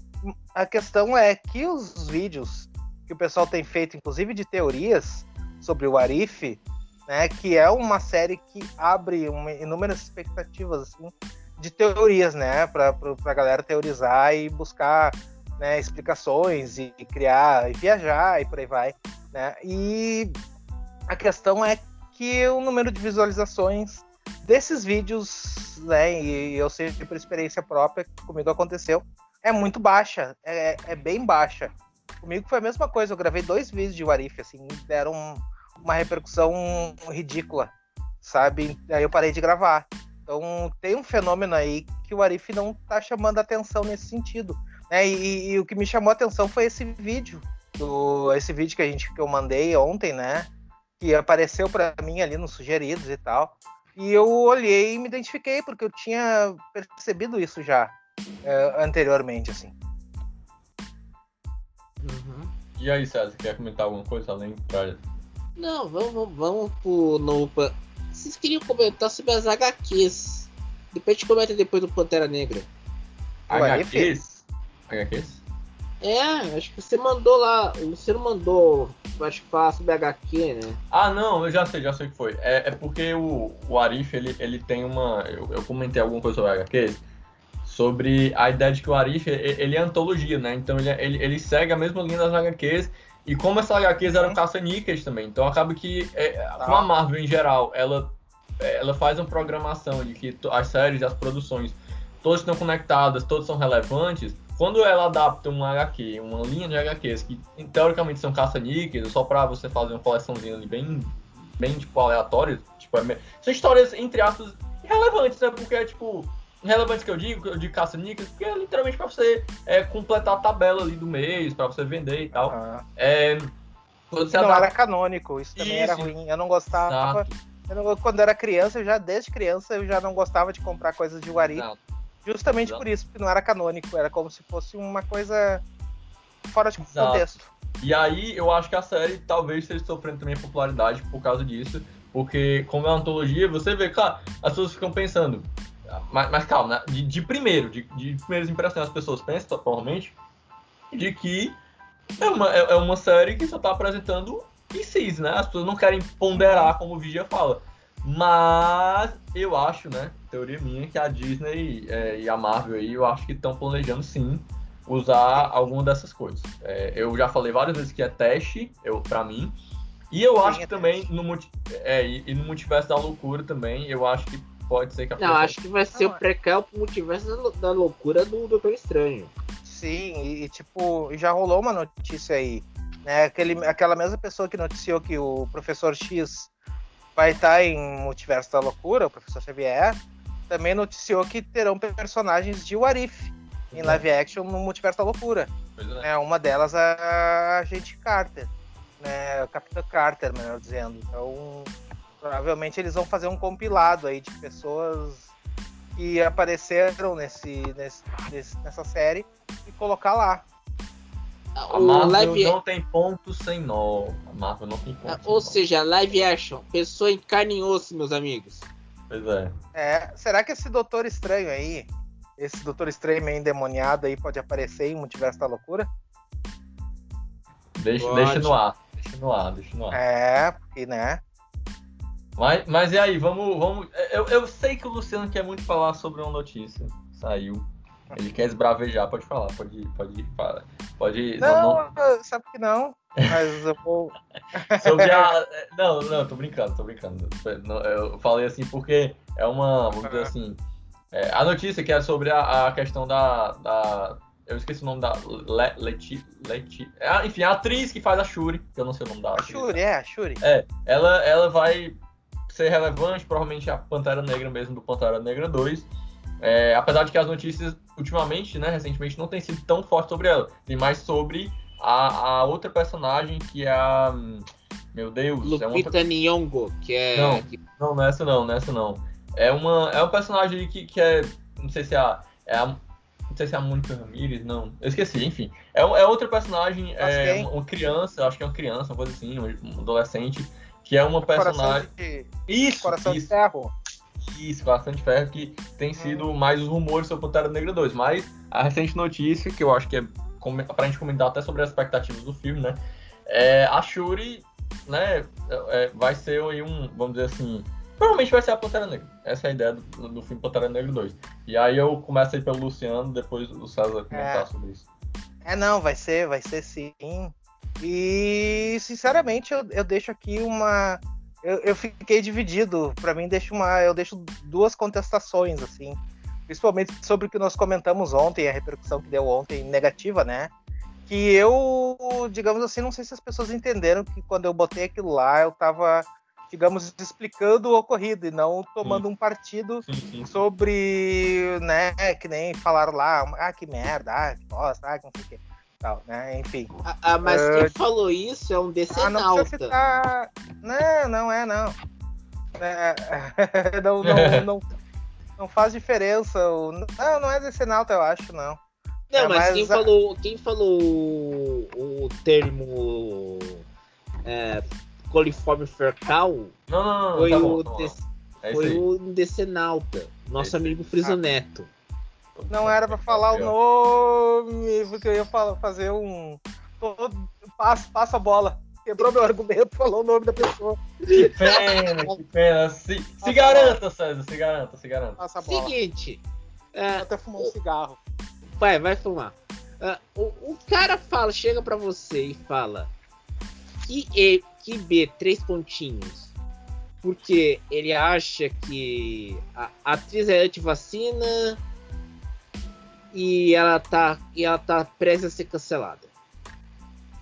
[SPEAKER 3] A questão é que os vídeos que o pessoal tem feito, inclusive de teorias sobre o Arif, né, que é uma série que abre uma, inúmeras expectativas assim, de teorias, né, para a galera teorizar e buscar né, explicações e, e criar e viajar e por aí vai, né? E a questão é que o número de visualizações desses vídeos, né, e eu sei por experiência própria que comigo aconteceu, é muito baixa, é, é bem baixa. Comigo foi a mesma coisa, eu gravei dois vídeos de Warif, assim, deram uma repercussão ridícula, sabe? Aí eu parei de gravar. Então tem um fenômeno aí que o Arif não tá chamando atenção nesse sentido. Né? E, e o que me chamou a atenção foi esse vídeo. Do, esse vídeo que a gente que eu mandei ontem, né? Que apareceu para mim ali nos sugeridos e tal. E eu olhei e me identifiquei, porque eu tinha percebido isso já é, anteriormente, assim.
[SPEAKER 2] Uhum.
[SPEAKER 1] E aí, César, quer comentar alguma coisa além pra...
[SPEAKER 2] Não, vamos, vamos, vamos pro novo. pan- Vocês queriam comentar sobre as HQs. Depois a gente comenta depois do Pantera Negra.
[SPEAKER 3] Arif?
[SPEAKER 1] HQs? HQs?
[SPEAKER 2] É, acho que você mandou lá. Você não mandou. Acho que falar sobre HQ, né?
[SPEAKER 1] Ah, não, eu já sei, já sei o que foi. É, é porque o, o Arif, ele, ele tem uma... Eu, eu comentei alguma coisa sobre HQs, sobre a ideia de que o Arif, ele, ele é antologia, né? Então ele, ele, ele segue a mesma linha das HQs, e como essas HQs eram
[SPEAKER 3] Uhum.
[SPEAKER 1] caça-níqueis também, então acaba que, é,
[SPEAKER 3] Tá.
[SPEAKER 1] com a Marvel em geral, ela, é, ela faz uma programação de que as séries e as produções todas estão conectadas, todas são relevantes, quando ela adapta um HQ, uma linha de HQs que teoricamente são caça-níqueis, só pra você fazer uma coleçãozinha ali bem, bem tipo, aleatórias, tipo, é são histórias, entre aspas, irrelevantes, né? Porque é tipo. Irrelevantes que eu digo, eu digo caça-níqueis, porque é literalmente pra você é, completar a tabela ali do mês, pra você vender e tal.
[SPEAKER 3] Ah,
[SPEAKER 1] É, você
[SPEAKER 3] não
[SPEAKER 1] adapta.
[SPEAKER 3] era canônico, isso também era
[SPEAKER 1] Isso.
[SPEAKER 3] ruim. Eu não gostava. Eu não- quando era criança, eu já desde criança eu já não gostava de comprar coisas de Warif.
[SPEAKER 1] exato.
[SPEAKER 3] Justamente
[SPEAKER 1] Exato.
[SPEAKER 3] por isso, porque não era canônico, era como se fosse uma coisa fora de contexto.
[SPEAKER 1] E aí eu acho que a série talvez esteja sofrendo também popularidade por causa disso. Porque, como é uma antologia, você vê, claro, as pessoas ficam pensando. Mas, mas calma, né? de, de primeiro, de, de primeiras impressões, as pessoas pensam, provavelmente, de que é uma, é, é uma série que só tá apresentando ICs, né? As pessoas não querem ponderar, como o Vigia fala. Mas eu acho, né, teoria minha, que a Disney é, e a Marvel aí, eu acho que estão planejando sim usar alguma dessas coisas. É, eu já falei várias vezes que é teste, eu, pra mim. E eu sim, acho que é também no, é, e, e no Multiverso da Loucura também, eu acho que pode ser que a
[SPEAKER 2] Não, acho que vai ser o prequel pro Multiverso da Loucura do Doutor Estranho.
[SPEAKER 3] Sim, e tipo, já rolou uma notícia aí. Né? Aquele, aquela mesma pessoa que noticiou que o professor X vai estar em Multiverso da Loucura, o professor Xavier, também noticiou que terão personagens de Warif em live action no Multiverso da Loucura. É. é. uma delas a Agente Carter, né? Capitã Carter, melhor dizendo. Então, provavelmente eles vão fazer um compilado aí de pessoas que apareceram nesse, nesse, nesse nessa série e colocar lá.
[SPEAKER 1] A Marvel live... não tem ponto sem nó. A Marvel não tem ponto.
[SPEAKER 2] Ou seja, live action, pessoa em carne e osso, meus amigos.
[SPEAKER 1] Pois é.
[SPEAKER 3] É, será que esse Doutor Estranho aí, esse Doutor Estranho meio endemoniado aí, pode aparecer em Multiverso da Loucura?
[SPEAKER 1] Deixa, deixa no ar. Deixa no ar, deixa no ar.
[SPEAKER 3] É, porque, né?
[SPEAKER 1] Mas, mas e aí, vamos. vamos eu, eu sei que o Luciano quer muito falar sobre uma notícia. Saiu. Ele quer esbravejar, pode falar, pode, pode, fala, pode.
[SPEAKER 3] Não, não, sabe que não. Mas eu vou.
[SPEAKER 1] Sobre a. Não, não, tô brincando, tô brincando. Eu falei assim porque é uma. Vamos dizer assim. É, a notícia que é sobre a, a questão da, da. Eu esqueci o nome da. Le, Leti, Leti, é, enfim, a atriz que faz a Shuri, que eu não sei o nome da.
[SPEAKER 3] A Shuri, é, a Shuri.
[SPEAKER 1] É, ela, ela vai ser relevante, provavelmente a Pantera Negra mesmo do Pantera Negra 2 é, apesar de que as notícias, ultimamente, né, recentemente, não tem sido tão forte sobre ela. Tem mais sobre a, a outra personagem que é a. Meu Deus.
[SPEAKER 2] Lupita
[SPEAKER 1] é uma
[SPEAKER 2] outra... Nyong'o, que é.
[SPEAKER 1] Não, não, não é essa não, não é essa não. É uma, é um personagem que, que é. Não sei se é a. É a não sei se é a Mônica Ramirez, não. Eu esqueci, enfim. É, é outra personagem, é uma, uma, criança, acho que é uma criança, uma coisa assim, um adolescente, que é uma personagem.
[SPEAKER 3] Coração de...
[SPEAKER 1] Isso,
[SPEAKER 3] Coração
[SPEAKER 1] isso.
[SPEAKER 3] de ferro.
[SPEAKER 1] Isso, bastante ferro, que tem sido mais os rumores sobre Pantera Negra 2. Mas a recente notícia, que eu acho que é pra gente comentar até sobre as expectativas do filme, né? É, a Shuri, né, é, vai ser aí um, vamos dizer assim, provavelmente vai ser a Pantera Negra. Essa é a ideia do, do filme Pantera Negra 2. E aí eu começo aí pelo Luciano, depois o César comentar é, sobre isso.
[SPEAKER 3] É, não, vai ser, vai ser sim. E, sinceramente, eu, eu deixo aqui uma eu, eu fiquei dividido. Para mim, deixo uma, eu deixo duas contestações, assim. Principalmente sobre o que nós comentamos ontem, a repercussão que deu ontem negativa, né? Que eu, digamos assim, não sei se as pessoas entenderam que quando eu botei aquilo lá, eu tava, digamos, explicando o ocorrido e não tomando um partido sobre, né, que nem falaram lá, ah, que merda, ah, que bosta, ah, que não sei o quê tal, né? Enfim.
[SPEAKER 2] Ah, ah mas uh, quem falou isso é um decenalta. Ah, não, citar...
[SPEAKER 3] não, não é, não. É, não, não, não, não, faz diferença. Não, não é decenalta, eu acho, não.
[SPEAKER 2] Não, é, mas, mas, quem, a... falou, quem falou o termo é, coliforme fecal
[SPEAKER 1] não, não, não,
[SPEAKER 2] foi,
[SPEAKER 1] tá
[SPEAKER 2] o, tá é foi o Decenalta, nosso é amigo Frisoneto. Ah.
[SPEAKER 3] Não era pra falar o nome, porque eu ia fazer um. Passa, passa a bola. Quebrou meu argumento, falou o nome da pessoa.
[SPEAKER 1] Que pena, que pena. Se, se garanta, César, se garanta, se garanta.
[SPEAKER 3] Passa a bola.
[SPEAKER 2] Seguinte.
[SPEAKER 3] É, até fumar um cigarro.
[SPEAKER 2] Vai, vai fumar. Uh, o, o, cara fala, chega pra você e fala que, e, que B, três pontinhos. Porque ele acha que a, a atriz é anti-vacina, e ela tá, e ela tá prestes a ser cancelada.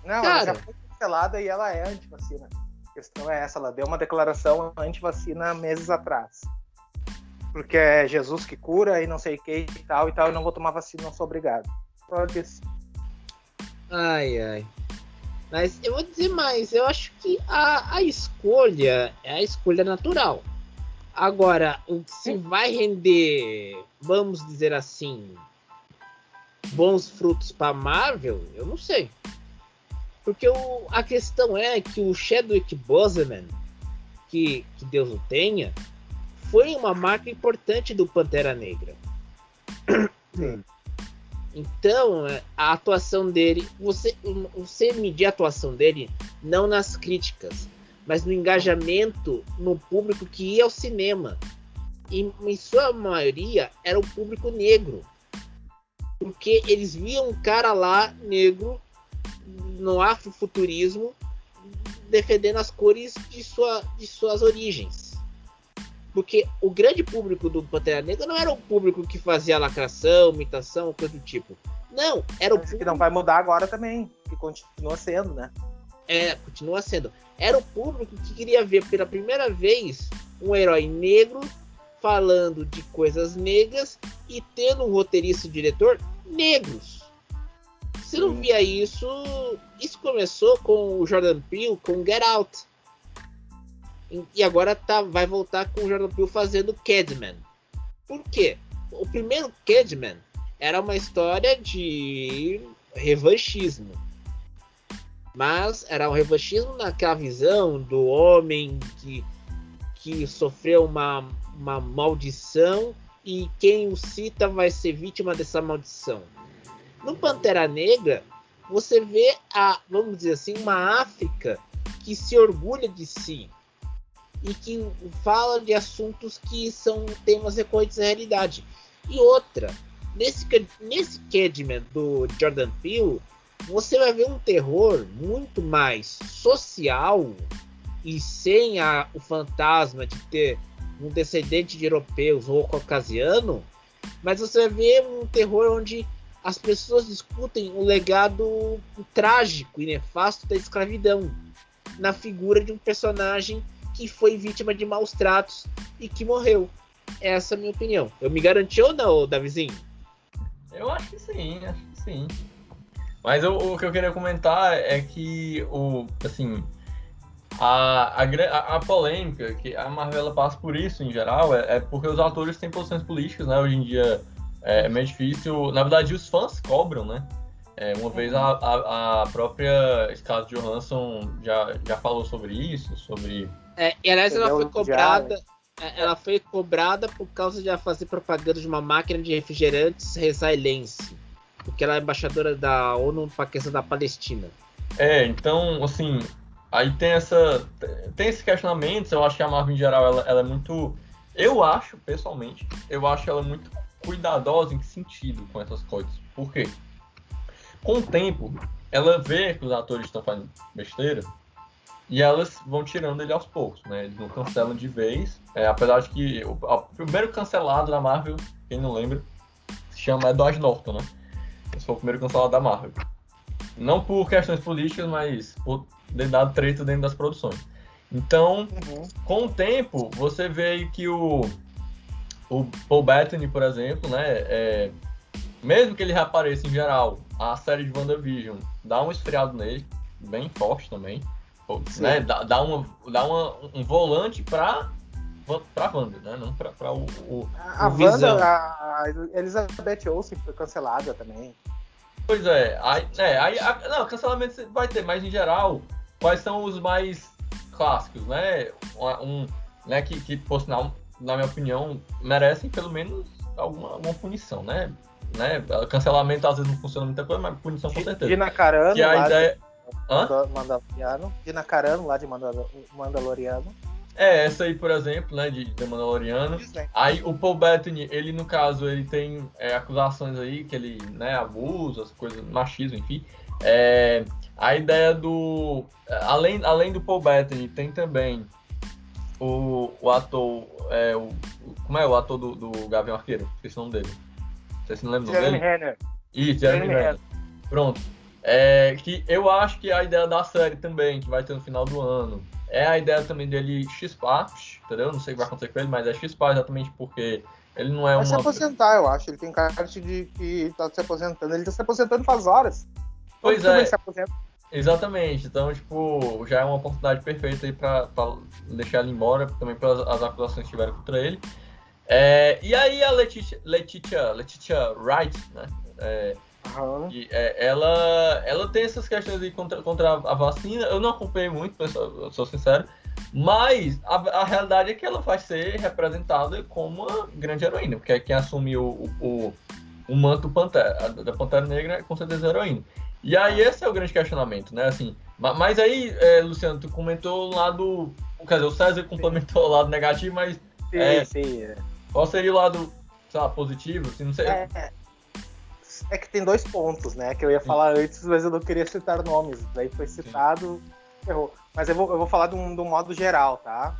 [SPEAKER 3] Não, Cara, ela já foi cancelada e ela é anti-vacina. A questão é essa, ela deu uma declaração anti-vacina meses atrás. Porque é Jesus que cura e não sei o que e tal e tal, eu não vou tomar vacina, não sou obrigado. Só disso.
[SPEAKER 2] Ai, ai. Mas eu vou dizer mais, eu acho que a, a escolha é a escolha natural. Agora, o que se vai render, vamos dizer assim, bons frutos para Marvel, eu não sei. Porque o, a questão é que o Chadwick Boseman, que, que Deus o tenha, foi uma marca importante do Pantera Negra. Sim. Então, é, a atuação dele, você, você medir a atuação dele não nas críticas, mas no engajamento no público que ia ao cinema. em, em sua maioria, era o público negro. Porque eles viam um cara lá, negro, no afrofuturismo, defendendo as cores de, sua, de suas origens. Porque o grande público do Pantera Negra não era o público que fazia lacração, imitação, coisa do tipo. Não, era o
[SPEAKER 3] Mas
[SPEAKER 2] público.
[SPEAKER 3] que não vai mudar agora também, que continua sendo, né?
[SPEAKER 2] É, continua sendo. Era o público que queria ver pela primeira vez um herói negro falando de coisas negras e tendo um roteirista e diretor negros. Você não via isso. Isso começou com o Jordan Peele, com Get Out. E- E agora tá, vai voltar com o Jordan Peele fazendo Cadman. Por quê? O primeiro Cadman era uma história de revanchismo. Mas era um revanchismo naquela visão do homem que, que sofreu uma, uma maldição e quem o cita vai ser vítima dessa maldição. No Pantera Negra, você vê a, vamos dizer assim, uma África que se orgulha de si e que fala de assuntos que são temas recorrentes da realidade. E outra, nesse, nesse Cadman do Jordan Peele, você vai ver um terror muito mais social e sem a- o fantasma de ter um descendente de europeus ou caucasiano, mas você ver um terror onde as pessoas discutem o legado trágico e nefasto da escravidão na figura de um personagem que foi vítima de maus tratos e que morreu. Essa é a minha opinião. Eu me garanti ou não, Davizinho?
[SPEAKER 1] Eu acho que sim, acho que sim. Mas o, o que eu queria comentar é que o assim a, a, a- a polêmica que a Marvel passa por isso em geral é, é porque os atores têm posições políticas, né? Hoje em dia é, é meio difícil. Na verdade, os fãs cobram, né? É, uma vez a, a, a própria Scarlett Johansson já, já falou sobre isso, sobre
[SPEAKER 2] É, e aliás, ela foi cobrada. é, Ela foi cobrada por causa de ela fazer propaganda de uma máquina de refrigerantes israelense. Porque ela é embaixadora da ONU para a questão da Palestina.
[SPEAKER 1] É, então, assim, aí tem essa. Tem esses questionamentos, eu acho que a Marvel em geral ela, ela é muito. Eu acho, pessoalmente, eu acho ela muito cuidadosa em que sentido com essas coisas. Por quê? Com o tempo, ela vê que os atores estão fazendo besteira e elas vão tirando ele aos poucos, né? Eles não cancelam de vez. É, apesar de que o, o primeiro cancelado da Marvel, quem não lembra, se chama Edward Norton, né? Esse foi o primeiro cancelado da Marvel. Não por questões políticas, mas por ter dado treta dentro das produções. Então,
[SPEAKER 3] Uhum.
[SPEAKER 1] com o tempo, você vê aí que o, o Paul Bettany, por exemplo, né, é, mesmo que ele reapareça em geral, a série de WandaVision dá um esfriado nele, bem forte também,
[SPEAKER 3] Sim.
[SPEAKER 1] né, dá, dá, uma, dá uma, um volante pra, pra Wanda, né, não pra, pra o, o-
[SPEAKER 3] A
[SPEAKER 1] O.
[SPEAKER 3] Wanda, a Elizabeth Olsen foi cancelada também.
[SPEAKER 1] Pois é, aí, é, aí a- não, cancelamento vai ter, mas em geral, quais são os mais clássicos, né? Um, né que, que, por sinal, na minha opinião, merecem pelo menos alguma, alguma punição, né? né? Cancelamento às vezes não funciona muita coisa, mas punição com certeza.
[SPEAKER 3] Gina Carano,
[SPEAKER 1] Que a
[SPEAKER 3] lá
[SPEAKER 1] ideia. Hã?
[SPEAKER 3] de Mandaloriano. Gina Carano, lá de Mandal- Mandaloriano.
[SPEAKER 1] É, essa aí, por exemplo, né, de The Mandaloriano.
[SPEAKER 3] Disney.
[SPEAKER 1] Aí o Paul Bettany, ele no caso, ele tem é, acusações aí que ele, né, abusa, as coisas, machismo, enfim. É, a ideia do. Além, além do Paul Bettany, tem também o, o ator. É, o, como é o ator do, do Gavião Arqueiro? Esqueci o nome dele. Vocês não lembram o nome
[SPEAKER 3] Jeremy
[SPEAKER 1] dele?
[SPEAKER 3] Renner.
[SPEAKER 1] Isso, Jeremy
[SPEAKER 3] Jeremy
[SPEAKER 1] Renner. Pronto. É, que eu acho que é a ideia da série também, que vai ter no final do ano, é a ideia também dele chispar, entendeu? Não sei o que vai acontecer com ele, mas é chispar exatamente porque ele não é
[SPEAKER 3] Vai se
[SPEAKER 1] uma.
[SPEAKER 3] aposentar, eu acho. Ele tem cara de que tá se aposentando. Ele tá se aposentando faz horas.
[SPEAKER 1] Pois
[SPEAKER 3] Todo
[SPEAKER 1] é.
[SPEAKER 3] se.
[SPEAKER 1] Exatamente. Então, tipo, já é uma oportunidade perfeita aí pra, pra deixar ele embora, também pelas as acusações que tiveram contra ele. É, e aí a Letitia, Letitia, Letitia Wright, né? É,
[SPEAKER 3] Aham.
[SPEAKER 1] E, é, ela, ela tem essas questões aí contra, contra a vacina. Eu não acompanhei muito, eu sou, eu sou sincero. Mas a, a realidade é que ela vai ser representada como uma grande heroína, porque quem assumiu o, o, o manto Pantera, da Pantera Negra é com certeza a heroína. E aí esse é o grande questionamento, né? Assim, ma- mas aí, é, Luciano, tu comentou o lado. Quer dizer, o César complementou o lado negativo, mas
[SPEAKER 3] Sim,
[SPEAKER 1] É.
[SPEAKER 3] sim. é.
[SPEAKER 1] Qual seria o lado, sei lá, positivo? Assim, não sei.
[SPEAKER 3] É, é que tem dois pontos, né? Que eu ia falar antes, mas eu não queria citar nomes. Daí foi citado, errou. Mas eu vou, eu vou falar de um, de um modo geral, tá?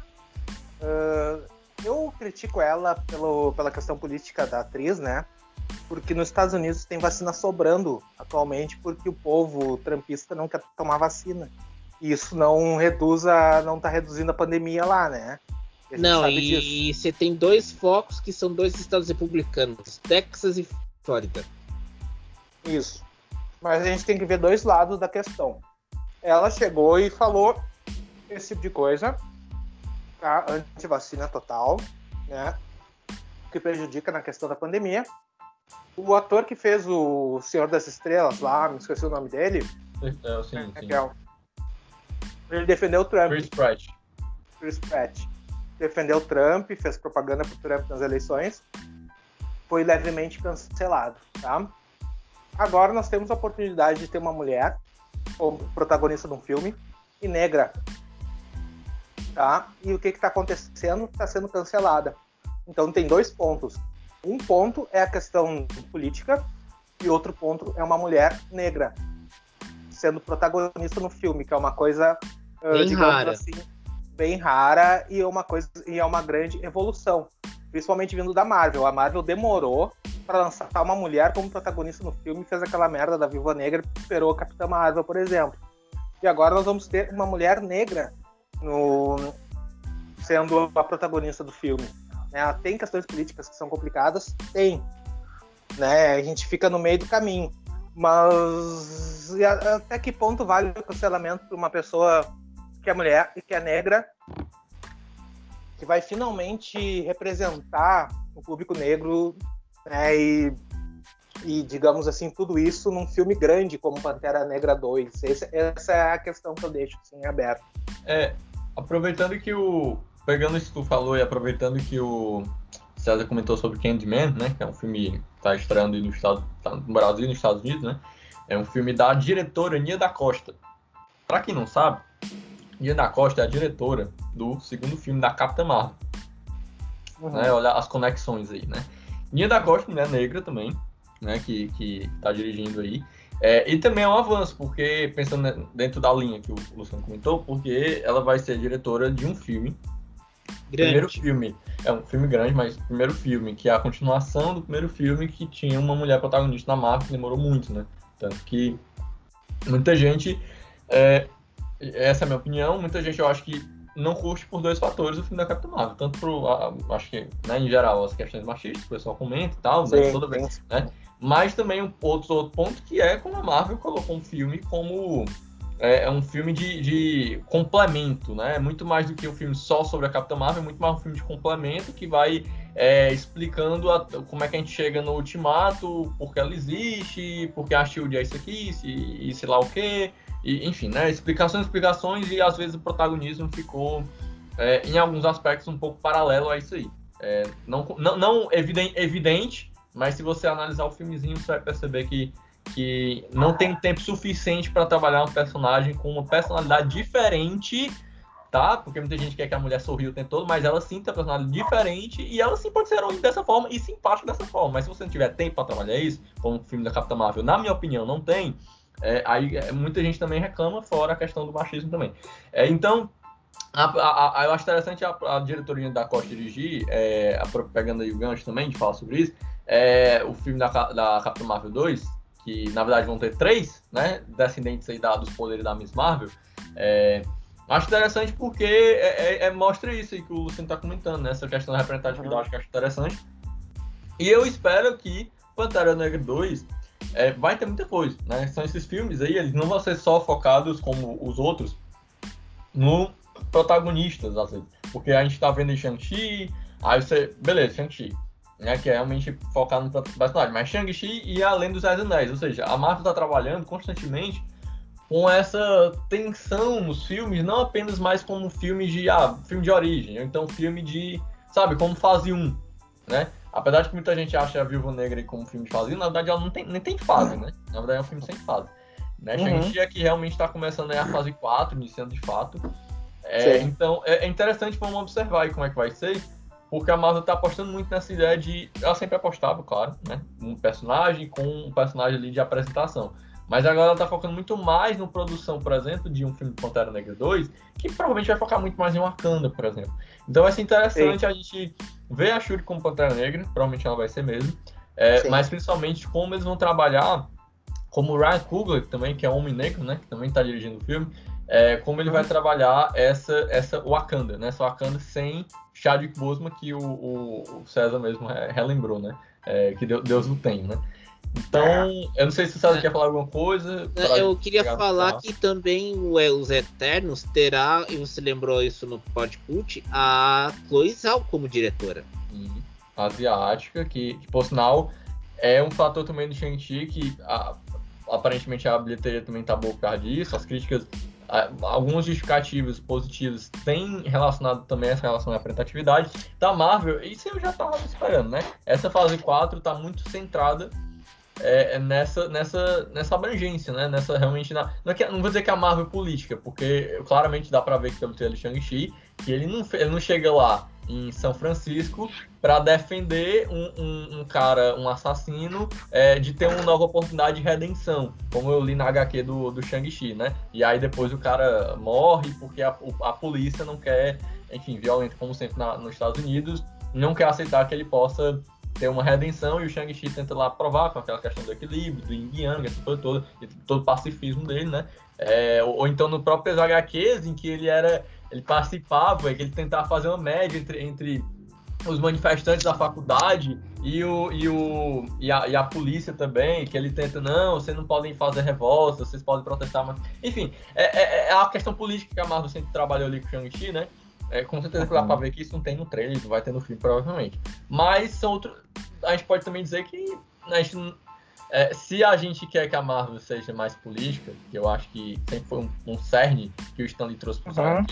[SPEAKER 3] Uh, eu critico ela pelo, pela questão política da atriz, né? Porque nos Estados Unidos tem vacina sobrando atualmente porque o povo trampista não quer tomar vacina. E isso não reduz a, não tá reduzindo a pandemia lá, né?
[SPEAKER 2] Não, e, e você tem dois focos que são dois estados republicanos, Texas e Flórida.
[SPEAKER 3] Isso. Mas a gente tem que ver dois lados da questão. Ela chegou e falou esse tipo de coisa, tá? Antivacina total, né? Que prejudica na questão da pandemia. O ator que fez o Senhor das Estrelas lá, me esqueci o nome dele.
[SPEAKER 1] É, sim, sim.
[SPEAKER 3] É, ele defendeu o Trump.
[SPEAKER 1] Chris Pratt.
[SPEAKER 3] Chris Pratt. Defendeu o Trump, fez propaganda pro Trump nas eleições. Foi levemente cancelado, tá? Agora nós temos a oportunidade de ter uma mulher como protagonista de um filme e negra. Tá? E o que está acontecendo? Está sendo cancelada. Então tem dois pontos. Um ponto é a questão política e outro ponto é uma mulher negra sendo protagonista no filme, que é uma coisa
[SPEAKER 2] bem rara. Assim,
[SPEAKER 3] bem rara e é uma coisa e é uma grande evolução, principalmente vindo da Marvel. A Marvel demorou para lançar uma mulher como protagonista no filme, fez aquela merda da Viúva Negra, esperou a Capitã Marvel, por exemplo. E agora nós vamos ter uma mulher negra no sendo a protagonista do filme. Né? Tem questões políticas que são complicadas? Tem. Né? A gente fica no meio do caminho. Mas até que ponto vale o cancelamento para uma pessoa que é mulher e que é negra, que vai finalmente representar o público negro né, e, e, digamos assim, tudo isso num filme grande como Pantera Negra 2? Esse, essa é a questão que eu deixo assim, aberta.
[SPEAKER 1] É, aproveitando que o. Pegando isso que tu falou e aproveitando que o César comentou sobre Candyman, né? Que é um filme que está estreando no, estado, tá no Brasil e nos Estados Unidos, né? É um filme da diretora Nia da Costa. Para quem não sabe, Nia da Costa é a diretora do segundo filme da Capitã Marvel. Uhum. Né? Olha as conexões aí, né? Nia da Costa, mulher negra também, né? Que, que tá dirigindo aí. É, e também é um avanço, porque, pensando dentro da linha que o Luciano comentou, porque ela vai ser diretora de um filme. Grande. Primeiro filme. É um filme grande, mas primeiro filme, que é a continuação do primeiro filme que tinha uma mulher protagonista na Marvel, que demorou muito, né? Tanto que muita gente. É, essa é a minha opinião, muita gente eu acho que não curte por dois fatores o filme da Capitã Marvel. Tanto pro, acho que, né, em geral, as questões machistas, o pessoal comenta e tal, né, toda vez, né? Mas também um outro, outro ponto que é como a Marvel colocou um filme como é, é um filme de, de, complemento, né? Muito mais do que um filme só sobre a Capitã Marvel, é muito mais um filme de complemento que vai é, explicando a, como é que a gente chega no Ultimato, por que ela existe, por que a Shield é isso aqui, e sei lá o quê. E, enfim, né? Explicações, explicações, e às vezes o protagonismo ficou, é, em alguns aspectos, um pouco paralelo a isso aí. É, não, não, não evidente, evidente, mas se você analisar o filmezinho, você vai perceber que, que não tem tempo suficiente para trabalhar um personagem com uma personalidade diferente, tá? Porque muita gente quer que a mulher sorria o tempo todo, mas ela sim tem uma personalidade diferente e ela sim pode ser heroína dessa forma e simpática dessa forma. Mas se você não tiver tempo para trabalhar isso, como o filme da Capitã Marvel, na minha opinião, não tem, é, aí é, muita gente também reclama, fora a questão do machismo também. É, então, a, a, a, eu acho interessante a, a diretoria da Costa dirigir, é, pegando aí o gancho também de falar sobre isso, é, o filme da, da Capitã Marvel 2, que na verdade vão ter três, né, descendentes aí da, dos poderes da Miss Marvel, é, acho interessante porque é, é, mostra isso que o Luciano está comentando, né, essa questão da representatividade, uhum. que eu acho interessante. E eu espero que Pantera Negra 2 é, vai ter muita coisa, né? São esses filmes aí, eles não vão ser só focados como os outros no protagonistas, às vezes. Porque a gente tá vendo Shang-Chi, aí você. Beleza, Shang-Chi. Né, que é realmente focado no personagem. Mas Shang-Chi e Além dos Dez Anéis. Ou seja, a Marvel tá trabalhando constantemente com essa tensão nos filmes, não apenas mais como filme de, ah, filme de origem, ou então filme de, sabe, como fase 1, né? Apesar de que muita gente acha a Viúva Negra como um filme de fase, na verdade ela não tem, nem tem fase, né? Na verdade é um filme sem fase. Né? Uhum. Shang-Chi é que realmente está começando a fase 4, iniciando de fato. É, então é, é, interessante vamos observar aí como é que vai ser, porque a Marvel tá apostando muito nessa ideia de. Ela sempre apostava, claro, né? Um personagem com um personagem ali de apresentação. Mas agora ela tá focando muito mais na produção, por exemplo, de um filme de Pantera Negra 2, que provavelmente vai focar muito mais em Wakanda, por exemplo. Então vai ser interessante Sim. a gente ver a Shuri como Pantera Negra, provavelmente ela vai ser mesmo. É, mas principalmente como eles vão trabalhar, como o Ryan Coogler também, que é Homem Negro, né? Que também tá dirigindo o filme, é, como ele vai trabalhar essa, essa Wakanda, né? Essa Wakanda sem Chadwick Boseman, que o, o, César mesmo relembrou, né? É, que Deus o tem, né? Então, eu não sei se o César é. quer falar alguma coisa.
[SPEAKER 2] Eu queria falar que também os Eternos terá, e você lembrou isso no podcast, a Chloe Zhao como diretora.
[SPEAKER 1] Uhum. Asiática, que, que, por sinal é um fator também do Shang-Chi que a, aparentemente a bilheteria também tá boa por causa disso, as críticas alguns justificativos positivos têm relacionado também essa relação à representatividade da Marvel, isso eu já estava esperando, né? Essa fase 4 está muito centrada é, é, nessa, nessa, nessa abrangência, né? Nessa realmente. Na, não, é não, vou dizer que é a Marvel política, porque claramente dá para ver que pelo trailer Shang-Chi que ele não, ele não chega lá em São Francisco para defender um, um, um, cara, um assassino, é, de ter uma nova oportunidade de redenção, como eu li na HQ do, do Shang-Chi, né? E aí depois o cara morre porque a, a polícia não quer, enfim, violento como sempre na, nos Estados Unidos, não quer aceitar que ele possa ter uma redenção e o Shang-Chi tenta lá provar com aquela questão do equilíbrio, do Yin Yang, essa coisa toda, todo o pacifismo dele, né? É, ou, ou, então no próprio HQs, em que ele era ele participava, que ele tentava fazer uma média entre, entre os manifestantes da faculdade e, o, e, o, e, a, e a polícia também, que ele tenta, não, vocês não podem fazer revolta, vocês podem protestar, mas... Enfim, é, é, é a questão política que a Marvel sempre trabalhou ali com o Shang-Chi, né? É, com certeza uhum. dá pra ver que isso não tem no trailer, não vai ter no filme, provavelmente. Mas são outros... A gente pode também dizer que né, a gente é, se a gente quer que a Marvel seja mais política, que eu acho que sempre foi um, um cerne que o Stanley trouxe para os uhum.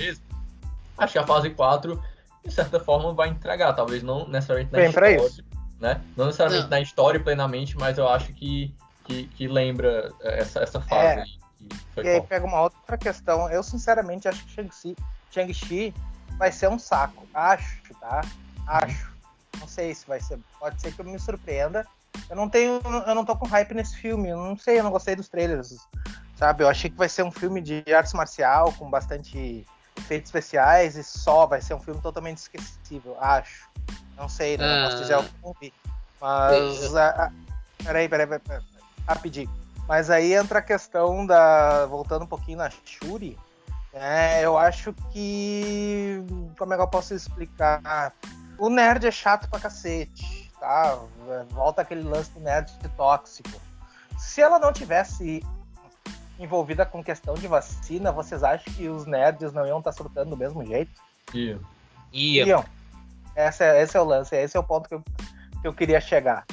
[SPEAKER 1] acho que a fase 4, de certa forma, vai entregar. Talvez não necessariamente na Bem, história. Né? Não necessariamente não. na história plenamente, mas eu acho que, que, que lembra essa, essa fase é. aí.
[SPEAKER 3] e aí pega uma outra questão. Eu, sinceramente, acho que Shang-Chi Shang vai ser um saco. Acho, tá? Acho. Não sei se vai ser. Pode ser que eu me surpreenda eu não tenho. Eu não tô com hype nesse filme. Eu não sei, eu não gostei dos trailers. Sabe? Eu achei que vai ser um filme de artes marcial com bastante efeitos especiais e só. Vai ser um filme totalmente esquecível, acho. Não sei, né? Ah. Não posso dizer algum vi. Mas. A, a, peraí, peraí, peraí, peraí. Rapidinho. Mas aí entra a questão da. Voltando um pouquinho na Shuri. É, eu acho que. Como é que eu posso explicar? O nerd é chato pra cacete tá? Volta aquele lance do nerd tóxico. Se ela não tivesse envolvida com questão de vacina, vocês acham que os nerds não iam estar tá surtando do mesmo jeito?
[SPEAKER 1] Iam.
[SPEAKER 2] Iam.
[SPEAKER 3] Esse é, esse é o lance, esse é o ponto que eu, que eu queria chegar.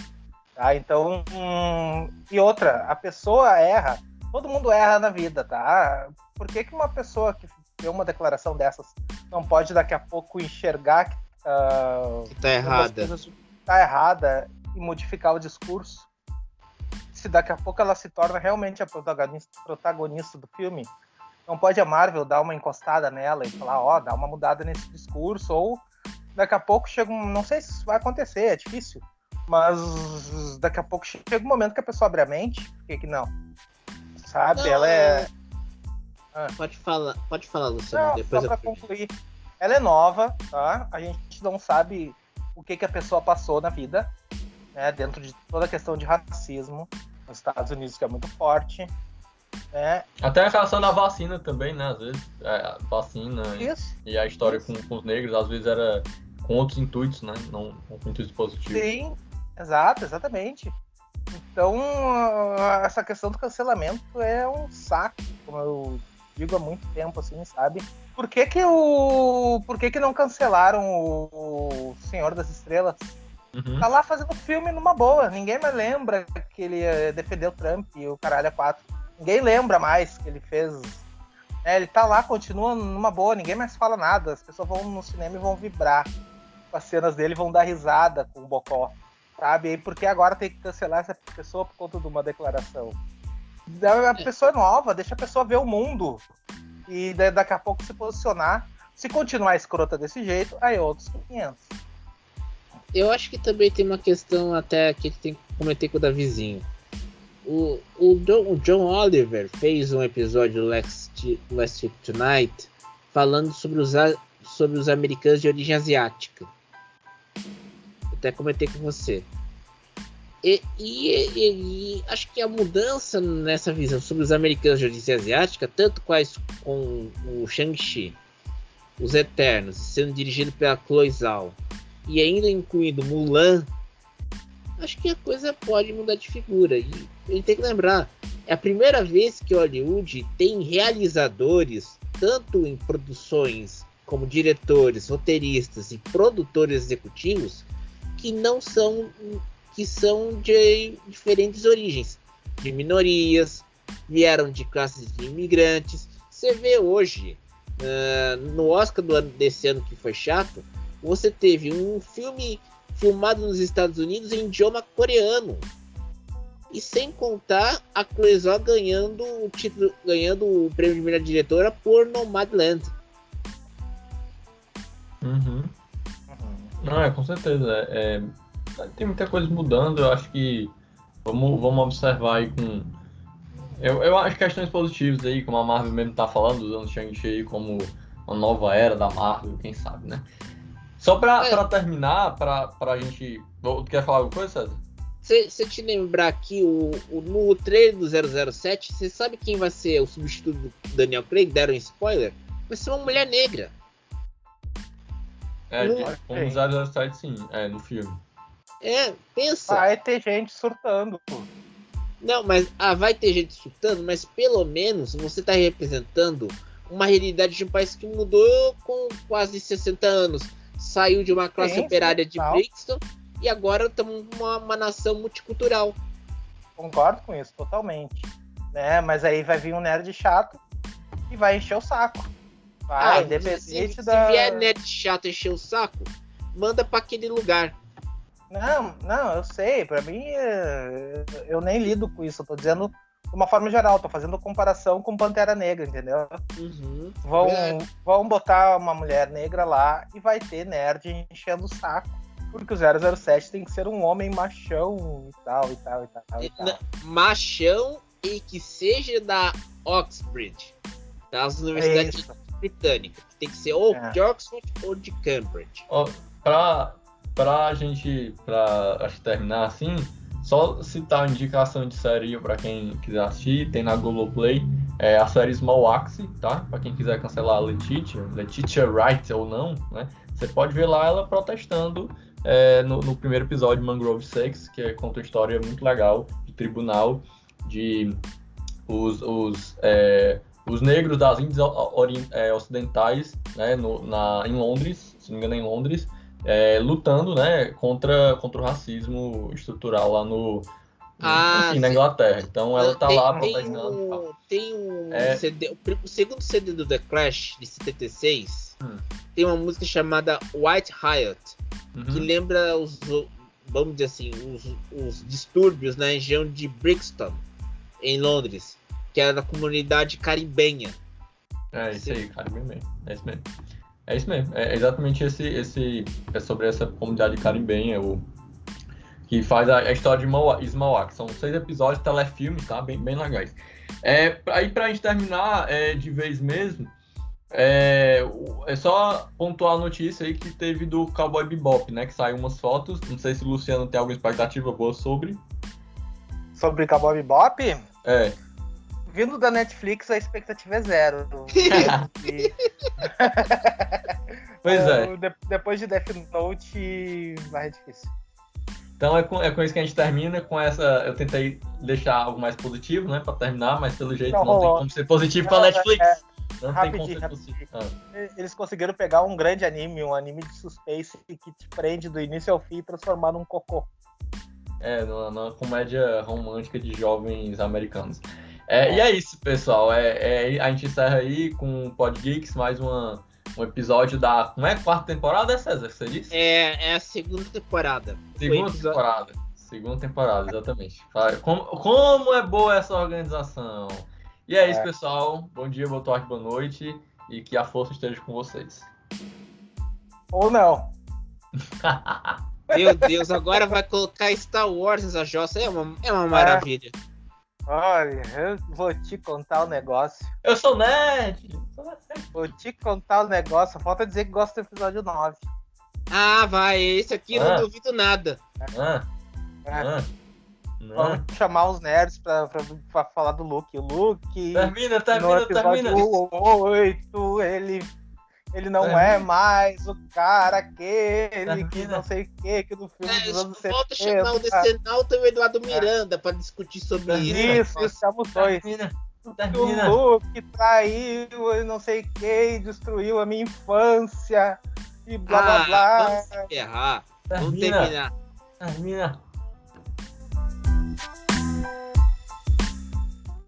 [SPEAKER 3] Tá? Então, hum, e outra, a pessoa erra, todo mundo erra na vida, tá? Por que, que uma pessoa que tem uma declaração dessas não pode daqui a pouco enxergar que, uh,
[SPEAKER 2] que tá errada?
[SPEAKER 3] tá errada e modificar o discurso, se daqui a pouco ela se torna realmente a protagonista, protagonista do filme, não pode a Marvel dar uma encostada nela e falar, ó, oh, dá uma mudada nesse discurso, ou daqui a pouco chega um. Não sei se isso vai acontecer, é difícil. Mas daqui a pouco chega um momento que a pessoa abre a mente, por que, que não? Sabe? Não, ela é.
[SPEAKER 2] Ah. Pode falar, pode falar, Luciano. Não, depois
[SPEAKER 3] só pra concluir. Ela é nova, tá? A gente não sabe o que, que a pessoa passou na vida, né, dentro de toda a questão de racismo nos Estados Unidos, que é muito forte. Né?
[SPEAKER 1] Até a relação da vacina também, né? Às vezes, é, vacina e, e, a história com, com, os negros, às vezes era com outros intuitos, né? Não com intuitos positivos.
[SPEAKER 3] Sim, exato, exatamente. Então, essa questão do cancelamento é um saco, como eu digo há muito tempo, assim, sabe? Por que que o... Por que que não cancelaram o Senhor das Estrelas? Uhum. Tá lá fazendo filme numa boa. Ninguém mais lembra que ele defendeu Trump e o caralho é quatro. Ninguém lembra mais que ele fez. É, ele tá lá, continua numa boa, ninguém mais fala nada. As pessoas vão no cinema e vão vibrar com as cenas dele, vão dar risada com o Bocó. Sabe? E por que agora tem que cancelar essa pessoa por conta de uma declaração? A pessoa é nova, deixa a pessoa ver o mundo. E daqui a pouco se posicionar. Se continuar escrota desse jeito, aí outros 500.
[SPEAKER 2] eu acho que também tem uma questão até que tem que comentei com o Davizinho. O, o, John, o John Oliver fez um episódio do Last, Last Tonight falando sobre os, sobre os americanos de origem asiática. Até comentei com você. E, e, e, e, acho que a mudança nessa visão sobre os americanos de origem asiática, tanto quais com o Shang-Chi, os Eternos, sendo dirigido pela Chloe Zhao, e ainda incluindo Mulan, acho que a coisa pode mudar de figura. E a gente tem que lembrar, é a primeira vez que Hollywood tem realizadores, tanto em produções como diretores, roteiristas e produtores executivos, que não são que são de diferentes origens, de minorias, vieram de classes de imigrantes. Você vê hoje, uh, no Oscar do ano, desse ano que foi chato, você teve um filme filmado nos Estados Unidos em idioma coreano. E sem contar a Chloe ganhando o título, ganhando o prêmio de melhor diretora por Nomadland.
[SPEAKER 1] Uhum. Não, é, com certeza. É, é, tem muita coisa mudando, eu acho que vamos, vamos observar aí com. Eu, eu acho questões positivas aí, como a Marvel mesmo tá falando, usando Shang-Chi como uma nova era da Marvel, quem sabe, né? Só pra, é. Pra terminar, pra, pra gente. Tu quer falar alguma coisa, César?
[SPEAKER 2] Você te lembrar aqui, o, o, no trailer do 007, você sabe quem vai ser o substituto do Daniel Craig? Deram um spoiler? Vai ser uma mulher negra.
[SPEAKER 1] É, no... como 007 sim, é, no filme.
[SPEAKER 2] É, pensa.
[SPEAKER 3] Vai ter gente surtando, pô.
[SPEAKER 2] Não, mas ah, vai ter gente surtando, mas pelo menos você está representando uma realidade de um país que mudou com quase 60 anos. Saiu de uma classe sim, operária sim, de Brixton e agora estamos uma, uma nação multicultural.
[SPEAKER 3] Concordo com isso, totalmente. Né? Mas aí vai vir um nerd chato e vai encher o saco. Vai,
[SPEAKER 2] ah, independente se, da... se vier nerd chato encher o saco, manda para aquele lugar.
[SPEAKER 3] Não, não, eu sei. Para mim, é, eu nem lido com isso. Eu tô dizendo de uma forma geral. Tô fazendo comparação com Pantera Negra, entendeu? Uhum. Vão, é. vão botar uma mulher negra lá e vai ter nerd enchendo o saco. Porque o 007 tem que ser um homem machão e tal, e tal, e tal. E tal.
[SPEAKER 2] Machão e que seja da Oxbridge, das universidades é britânicas. Tem que ser ou é. de Oxford ou de Cambridge.
[SPEAKER 1] Oh, pra, pra gente, pra acho, terminar assim, só citar a indicação de série para quem quiser assistir, tem na Globoplay é, a série Small Axe, tá? Para quem quiser cancelar a Letitia, Letitia Wright ou não, né? Você pode ver lá ela protestando é, no, no, primeiro episódio de Mangrove Sex, que é, conta uma história muito legal de tribunal, de os, os, é, os negros das Índias é, Ocidentais, né, no, na, em Londres, se não me engano, em Londres, é, lutando, né, contra, contra o racismo estrutural lá no, ah, enfim, na Inglaterra. Então ela tá tem, lá
[SPEAKER 2] protestando. Tem um, é... CD, o segundo CD do The Clash de 76 hum. tem uma música chamada White Riot, uhum. que lembra os, vamos dizer assim, os, os distúrbios na região de Brixton, em Londres, que era da comunidade caribenha.
[SPEAKER 1] É isso aí, caribenha. É isso mesmo. É isso mesmo, é exatamente esse, esse é sobre essa comunidade caribenha, o, que faz a, a história de Smallak. São seis episódios, telefilmes, tá? Bem, bem legais. É, aí pra gente terminar é, de vez mesmo, é, é só pontuar a notícia aí que teve do Cowboy Bebop, né? Que saiu umas fotos. Não sei se o Luciano tem alguma expectativa boa sobre.
[SPEAKER 3] Sobre Cowboy Bebop?
[SPEAKER 1] É
[SPEAKER 3] vindo da Netflix, a expectativa é zero.
[SPEAKER 1] pois é.
[SPEAKER 3] De, depois de Death Note, vai difícil.
[SPEAKER 1] Então é com, é com isso que a gente termina. Com essa, eu tentei deixar algo mais positivo, né, para terminar, mas pelo jeito não, não tem como ser positivo com a Netflix. É, não rapidinho, tem como ser positivo. Ah.
[SPEAKER 3] Eles conseguiram pegar um grande anime, um anime de suspense que te prende do início ao fim e transformar num cocô.
[SPEAKER 1] É, numa, numa comédia romântica de jovens americanos. É, e é isso, pessoal. É, é, a gente encerra aí com o Pod Geeks, mais uma, um episódio da. Como é? Quarta temporada, César? Você disse?
[SPEAKER 2] É, é a segunda temporada.
[SPEAKER 1] Segunda temporada. Segunda temporada, exatamente. Como, como é boa essa organização. E é, é isso, pessoal. Bom dia, boa tarde, boa noite. E que a força esteja com vocês.
[SPEAKER 3] Ou não.
[SPEAKER 2] Meu Deus, agora vai colocar Star Wars nessa jossa. É uma, é uma maravilha.
[SPEAKER 3] Olha, eu vou te contar o um negócio.
[SPEAKER 1] Eu sou nerd.
[SPEAKER 3] Vou te contar o um negócio. Falta dizer que gosta do episódio 9.
[SPEAKER 2] Ah, vai. Esse aqui ah. não duvido nada.
[SPEAKER 1] Ah.
[SPEAKER 3] É. Ah. Vamos chamar os nerds pra, pra, pra, falar do Luke. O Luke.
[SPEAKER 1] Termina, termina, termina.
[SPEAKER 3] 8, ele ele não Termina. é mais o cara aquele que não sei o que, que no filme é, dos anos 70. Falta
[SPEAKER 2] chamar o Decenalto e o Eduardo Miranda é. para discutir sobre
[SPEAKER 3] isso. Isso, chama os dois. O Luke traiu e não sei o que, destruiu a minha infância e blá
[SPEAKER 2] ah,
[SPEAKER 3] blá blá.
[SPEAKER 2] Vamos se ferrar. Vamos terminar.
[SPEAKER 1] Termina.